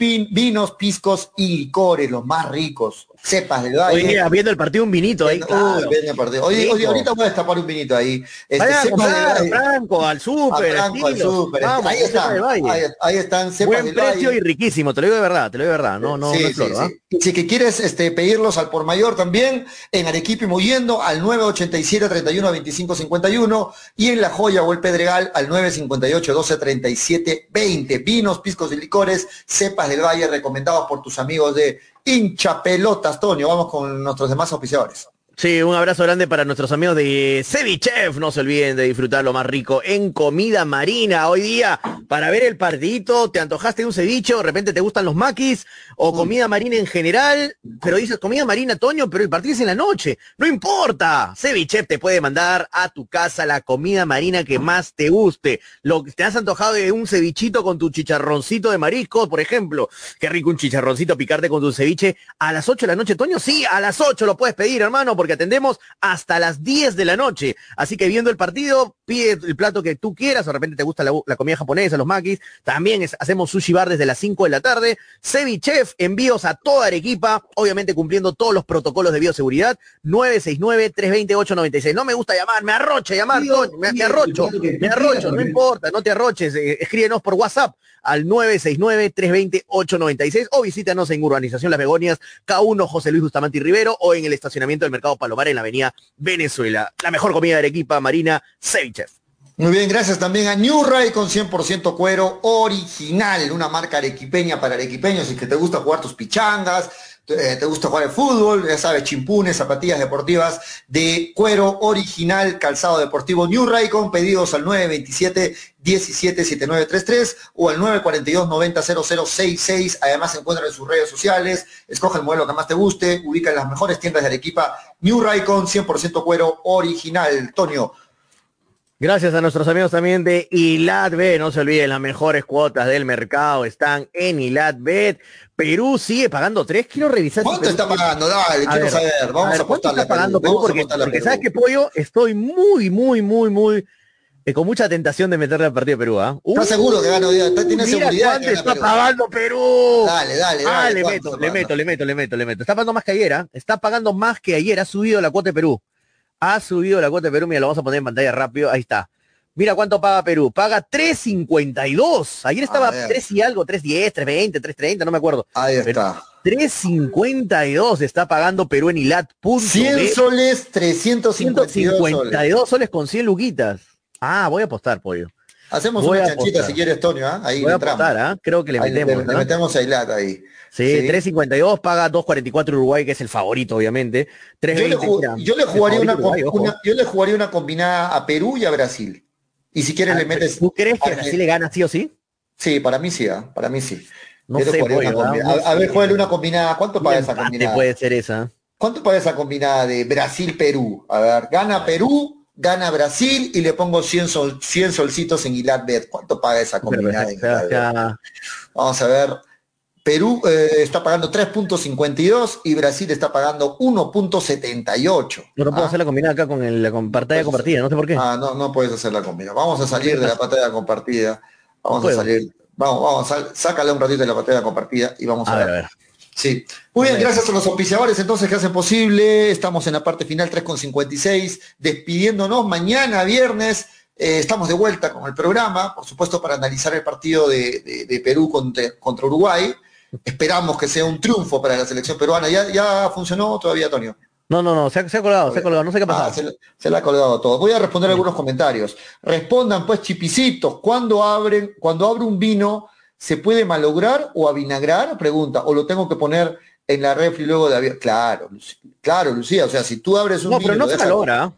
vinos, piscos y licores, los más ricos. Cepas del Valle. Hoy día, viendo el partido, un vinito ahí. Uy, claro. partido. Oye, oye, ahorita voy a destapar un vinito ahí. Este, Cepas Valle. Franco, al súper, Franco, al súper. Vamos, ahí están, ahí, ahí están, cepas Buen del precio Valle. y riquísimo, te lo digo de verdad, te lo digo de verdad. No, no, Sí, no es sí, flor, ¿ah? sí. Y Si que quieres este, pedirlos al por mayor también, en Arequipa y Mollendo al 987 31 25 51 y en La Joya o el Pedregal al 958 12 37 20. Vinos, piscos y licores, cepas del Valle recomendados por tus amigos de hincha pelotas, Toño. Vamos con nuestros demás auspiciadores. Sí, un abrazo grande para nuestros amigos de Cevichef. No se olviden de disfrutar lo más rico en comida marina. Hoy día, para ver el partidito, te antojaste de un ceviche, o de repente te gustan los maquis, o comida marina en general, pero dices comida marina, Toño, pero el partido es en la noche. No importa. Cevichef te puede mandar a tu casa la comida marina que más te guste. Lo que te has antojado de un cevichito con tu chicharroncito de marisco, por ejemplo. Qué rico un chicharroncito picarte con tu ceviche a las 8 de la noche, Toño. Sí, a las 8 lo puedes pedir, hermano, porque atendemos hasta las 10 de la noche. Así que viendo el partido, pide el plato que tú quieras, de repente te gusta la, la comida japonesa, los makis. También es- hacemos sushi bar desde las 5 de la tarde. Cevichef, envíos a toda Arequipa, obviamente cumpliendo todos los protocolos de bioseguridad. 969-328-96. No me gusta llamar, me arrocha llamar, me, me arrocho, me arrocho, no importa, no te arroches. eh, escríbenos por WhatsApp al 969-320-896 o visítanos en Urbanización Las Begonias, K1 José Luis Bustamante y Rivero o en el estacionamiento del Mercado Palomar en la avenida Venezuela. La mejor comida de Arequipa, Marina Cevichef. Muy bien, gracias también a New Ray con 100% cuero original, una marca arequipeña para arequipeños. Si que te gusta jugar tus pichangas, te, te gusta jugar el fútbol, ya sabes, chimpunes, zapatillas deportivas de cuero original, calzado deportivo New Ray con pedidos al 927 177933 o al 942 900066. Además encuentran en sus redes sociales. Escoge el modelo que más te guste. Ubica en las mejores tiendas de Arequipa. New Ray con 100% cuero original. Tonio, Gracias a nuestros amigos también de ILATBet. No se olviden, las mejores cuotas del mercado están en ILATBet. Perú sigue pagando tres. Quiero revisar. ¿Cuánto está pagando? Dale, A quiero ver, saber. Vamos a, ver, ¿cuánto apostarle está a Perú. pagando Perú? A Porque, apostarle a porque Perú. sabes que pollo, estoy muy, muy, muy, muy, eh, con mucha tentación de meterle al partido de Perú, ¿ah? ¿Estás seguro que gana hoy día? ¿Estás- tienes Mira seguridad cuánto está Perú? pagando Perú. Dale, dale, Ah, dale. le ¿cuánto meto, le meto, le meto, le meto, le meto. Está pagando más que ayer, ¿ah? Está pagando más que ayer. Ha subido la cuota de Perú. Ha subido la cuota de Perú. Mira, lo vamos a poner en pantalla rápido. Ahí está. Mira cuánto paga Perú. Paga 3.52. Ayer estaba ver. 3 y algo, 3.10, 3.20, 3.30, no me acuerdo. Ahí está. 3.52 está pagando Perú en Ilat. 100 soles, 352 soles. 152 soles con 100 luquitas. Ah, voy a apostar, pollo. Hacemos Voy una chanchita si quieres, Tonio, ¿ah? Ahí Voy le entramos. apostar, ¿ah? Creo que le Ahí metemos. le, ¿no? metemos a Ilat ahí. Sí, Sí. 3.52 paga 2.44 Uruguay, que es el favorito, obviamente. Yo le, 3.20, ju- mira, yo le el jugaría una, Uruguay, yo le jugaría una combinada a Perú y a Brasil. Y si quieres Ah, le metes. ¿Tú crees que Brasil le gana sí o sí? Sí, para mí sí, para mí sí. No Yo sé, combinada. No a, a ver, juégale una combinada. ¿Cuánto paga esa combinada? puede ser esa. ¿Cuánto paga esa combinada de Brasil-Perú? A ver, gana Perú, gana Brasil y le pongo 100, sol- 100 solcitos en Ilat Bet. ¿Cuánto paga esa combinada en? Vamos a ver. Perú eh, está pagando 3.52 y Brasil está pagando 1.78. No lo puedo ¿Ah? hacer la combinada acá con el- la con pantalla compartida, no sé por qué. Ah, no, no puedes hacer la combinación. Vamos a salir de la pantalla compartida. Vamos a salir. Vamos, vamos, sácale un ratito de la pantalla compartida y vamos a, A ver, a ver. Sí. Muy bien, gracias a los auspiciadores entonces que hacen posible. Estamos en la parte final 3.56, despidiéndonos mañana viernes. eh, estamos de vuelta con el programa, por supuesto, para analizar el partido de, de- de Perú contra, contra Uruguay. Esperamos que sea un triunfo para la selección peruana. ¿Ya, ya funcionó todavía, Antonio? No, no, no, se ha, se ha colgado, se ha colgado, no sé qué ha pasado. Ah, se, se le ha colgado todo. Voy a responder algunos comentarios. Respondan pues chipicitos, ¿cuándo abren, cuando abre un vino, se puede malograr o avinagrar? Pregunta, o lo tengo que poner en la refri luego de abrir. Claro, claro, Lucía, o sea, si tú abres un No, vino. pero no se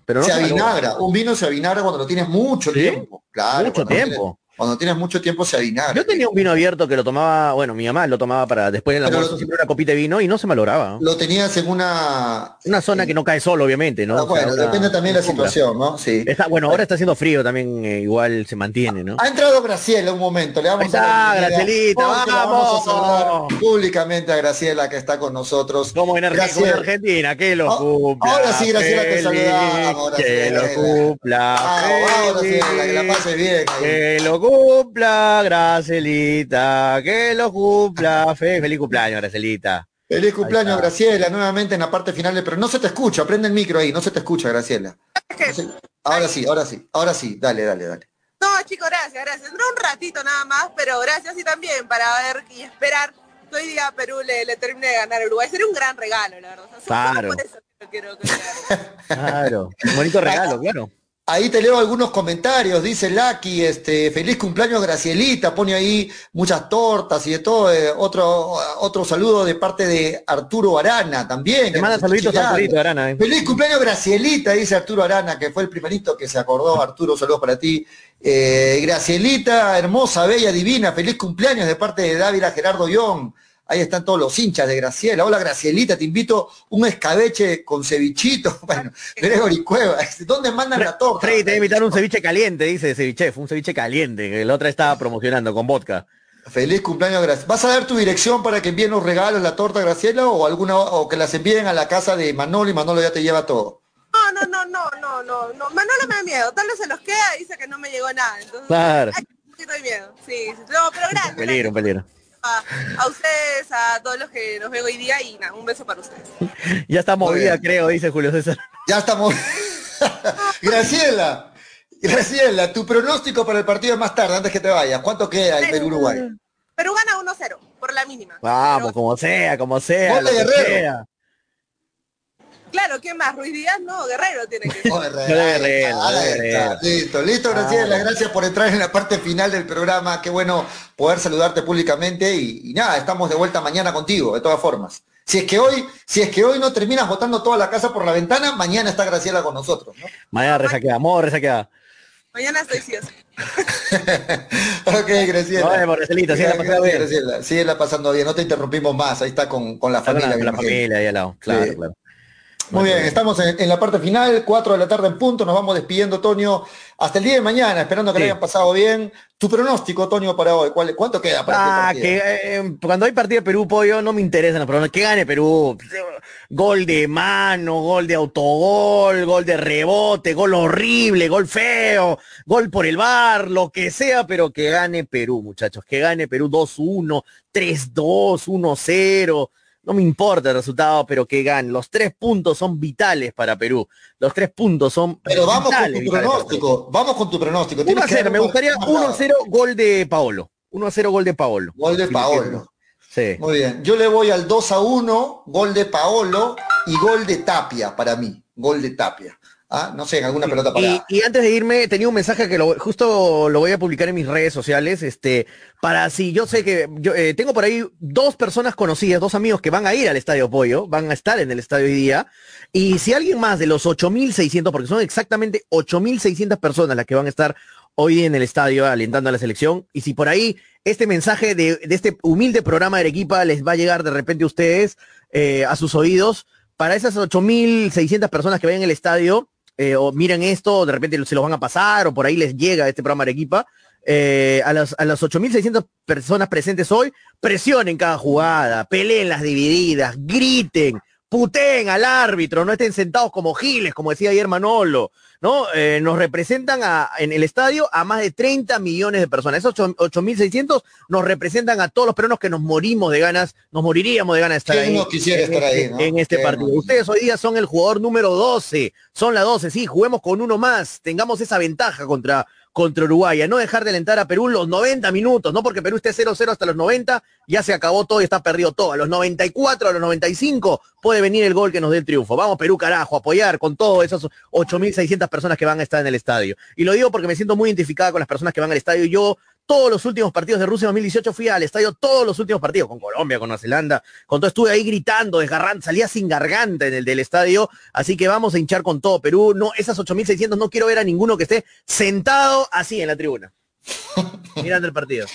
pero no se se avinagra. Un vino se avinagra cuando lo tienes mucho ¿Sí? tiempo. Claro, Mucho tiempo. Cuando tienes mucho tiempo se avinagra. Yo tenía un vino abierto que lo tomaba, bueno, mi mamá lo tomaba para después del almuerzo, siempre una copita de vino y no se malograba. Lo tenías en una. Una zona que no cae solo, obviamente, ¿no? Ah, O sea, bueno, una- depende también de la situación, ¿no? Sí. Está, bueno, ahora está haciendo frío también, eh, igual se mantiene, ¿no? Ha entrado Graciela un momento, le vamos está, a Gracielita, la vamos a vamos. saludar públicamente a Graciela que está con nosotros. Como en. Argentina, que lo Ah, cumpla. ahora sí, Graciela, te saludamos, Que lo cumpla. Vamos, vamos, feliz, Graciela, que la pase bien ahí. Que lo cumpla, Gracelita. Que lo cumpla. Fe- feliz cumpleaños, Gracelita. Feliz cumpleaños. Graciela, nuevamente en la parte final del pero no se te escucha, prende el micro ahí, no se te escucha, Graciela. No se- Ahora sí, ahora sí, ahora sí, dale, dale, dale. No, chicos, gracias, gracias. Entró un ratito nada más, pero gracias y también para ver y esperar que hoy día Perú le, le termine de ganar a Uruguay. Sería un gran regalo, la verdad. O sea, solo Claro. por eso que quiero que. Claro. Un bonito regalo, claro. Ahí te leo algunos comentarios, dice Lucky, este, feliz cumpleaños Gracielita, pone ahí muchas tortas y de todo, eh, otro, otro saludo de parte de Arturo Arana también. Te manda saluditos a. Arturito Arana. eh. Feliz cumpleaños Gracielita, dice Arturo Arana, que fue el primerito que se acordó. Arturo, saludos para ti. Eh, Gracielita, hermosa, bella, divina, feliz cumpleaños de parte de Dávila Gerardo Young. Ahí están todos los hinchas de Graciela. Hola Gracielita, te invito un escabeche con cevichito. Bueno, Gregory Cueva, ¿dónde mandan la torta? Freddy, te voy a invitar un ceviche caliente, dice Ceviche, un ceviche caliente, que la otra estaba promocionando con vodka. Feliz cumpleaños, Graciela. ¿Vas a dar tu dirección para que envíen los regalos, la torta, Graciela, o alguna, o que las envíen a la casa de Manolo y Manolo ya te lleva todo? No, no, no, no, no, no, no. Manolo me da miedo. Tal vez se los queda y dice que no me llegó nada. Entonces, Claro. ay, un poquito de miedo. Sí, sí. No, pero gracias. Un peligro, un peligro. A, a ustedes, a todos los que nos ven hoy día y nada, un beso para ustedes. Ya está movida, creo, dice Julio César. Ya estamos. Graciela, Graciela, tu pronóstico para el partido de más tarde, antes que te vayas. ¿Cuánto queda el Perú-Uruguay? Perú gana 1-0, por la mínima. Vamos, Pero, como sea, como lo que sea. Claro, ¿quién más? Ruiz Díaz, no, Guerrero tiene que Oh, de Guerrero, Guerrero. está. Listo, listo, Graciela, gracias por entrar en la parte final del programa. Qué bueno poder saludarte públicamente y, y nada, estamos de vuelta mañana contigo, de todas formas. Si es que hoy, si es que hoy no terminas botando toda la casa por la ventana, mañana está Graciela con nosotros, ¿no? Mañana resaqueada, modo resaqueada. Mañana estoy sí ok, Graciela. Gracielita, síguela pasando Gracias, bien. Graciela. Síguela pasando bien, no te interrumpimos más, ahí está con, con la Está familia. la, con la familia ahí al lado. Claro, Sí. claro. Muy bien, estamos en, en la parte final, 4 de la tarde en punto, nos vamos despidiendo, Toño, hasta el día de mañana, esperando que Sí. lo hayan pasado bien. Tu pronóstico, Toño, para hoy, ¿cuál- ¿cuánto queda para Ah, este que partido? eh, cuando hay partido de Perú, pollo, no me interesan los problemas. Que gane Perú. Gol de mano, gol de autogol, gol de rebote, gol horrible, gol feo, gol por el bar, lo que sea, pero que gane Perú, muchachos. Que gane Perú 2-1, 3-2, 1-0. No me importa el resultado, pero que gane. Los tres puntos son vitales para Perú. Los tres puntos son Pero vamos con vitales, tu para Perú. pronóstico, vamos con tu pronóstico. 1 Tienes a que 0, dar me gustaría marcador. 1 a 0 gol de Paolo. 1 a 0 gol de Paolo. Gol de Paolo. Sí. Muy bien, yo le voy al 2 a 1, gol de Paolo y gol de Tapia para mí, gol de Tapia. Ah, no sé, en alguna pelota Y, parada. y antes de irme, tenía un mensaje que lo, justo lo voy a publicar en mis redes sociales, este, para si yo sé que yo eh, tengo por ahí dos personas conocidas, dos amigos que van a ir al Estadio Pollo, van a estar en el estadio hoy día, y si alguien más de los 8.600, porque son exactamente 8.600 personas las que van a estar hoy en el estadio alentando a la selección, y si por ahí este mensaje de, de este humilde programa de Arequipa les va a llegar de repente a ustedes, eh, a sus oídos, para esas 8.600 personas que vayan al estadio, eh, o miren esto, de repente se los van a pasar, o por ahí les llega este programa Arequipa, eh, a, los, a las 8.600 personas presentes hoy, presionen cada jugada, peleen las divididas, griten, puteen al árbitro, no estén sentados como giles, como decía ayer Manolo, ¿no? Eh, nos representan a, en el estadio a más de 30 millones de personas. Esos 8.600 nos representan a todos los peruanos que nos morimos de ganas, nos moriríamos de ganas de estar ahí. No quisiera en, estar ahí, este, en este partido. Ustedes hoy día son el jugador número 12, son la 12, sí, juguemos con uno más, tengamos esa ventaja contra contra Uruguay, a no dejar de alentar a Perú los 90 minutos, no porque Perú esté 0-0 hasta los 90, ya se acabó todo y está perdido todo. A los 94, a los 95 puede venir el gol que nos dé el triunfo. Vamos Perú, carajo, apoyar con todos esos 8.600 personas que van a estar en el estadio. Y lo digo porque me siento muy identificada con las personas que van al estadio. Yo todos los últimos partidos de Rusia 2018 fui al estadio, todos los últimos partidos, con Colombia, con Nueva Zelanda, con todo estuve ahí gritando, desgarrando, salía sin garganta en el del estadio, así que vamos a hinchar con todo Perú, no, esas 8.600 no quiero ver a ninguno que esté sentado así en la tribuna. Mirando el partido.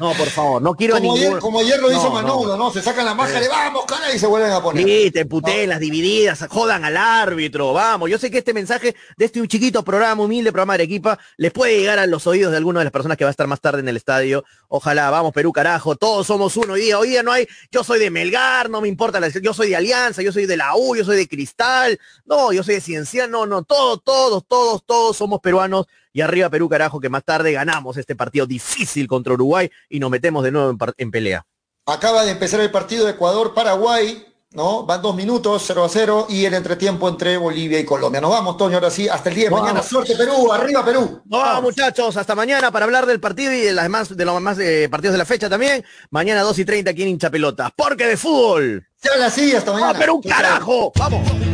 No, por favor, no quiero como ninguno. Ayer, como ayer lo hizo No, Manudo, ¿no? Se sacan la máscara y vamos, cara, y se vuelven a poner. Sí, te puteen las divididas, jodan al árbitro, vamos. Yo sé que este mensaje de este un chiquito programa, humilde programa de Arequipa, les puede llegar a los oídos de alguna de las personas que va a estar más tarde en el estadio. Ojalá, vamos Perú, carajo, todos somos uno hoy día. Hoy día no hay, yo soy de Melgar, no me importa, la, yo soy de Alianza, yo soy de la U, yo soy de Cristal, no, yo soy de Ciencial, no, no, todos, todos, todos, todos somos peruanos. Y arriba Perú, carajo, que más tarde ganamos este partido difícil contra Uruguay y nos metemos de nuevo en, pelea. Acaba de empezar el partido de Ecuador-Paraguay, ¿no? Van dos minutos, 0 a 0, y el entretiempo entre Bolivia y Colombia. Nos vamos, Toño, ahora sí, hasta el día de mañana. Suerte, Perú, arriba, Perú. No, vamos, muchachos, hasta mañana para hablar del partido y de, las demás, de los más eh, partidos de la fecha también. Mañana 2 y 30 aquí en Hincha Pelota. Porque de fútbol. Se habla así, hasta mañana. ¡Ah, un Chau, chau. carajo! ¡Vamos!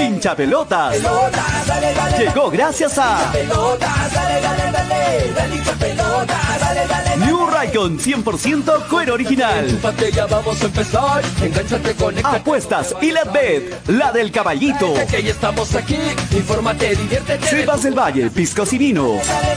Hincha pelotas. Llegó gracias a. New Raycon 100% cuero original. A. Apuestas y la bet, la del caballito. Estamos del Valle, piscos y vinos. Dale,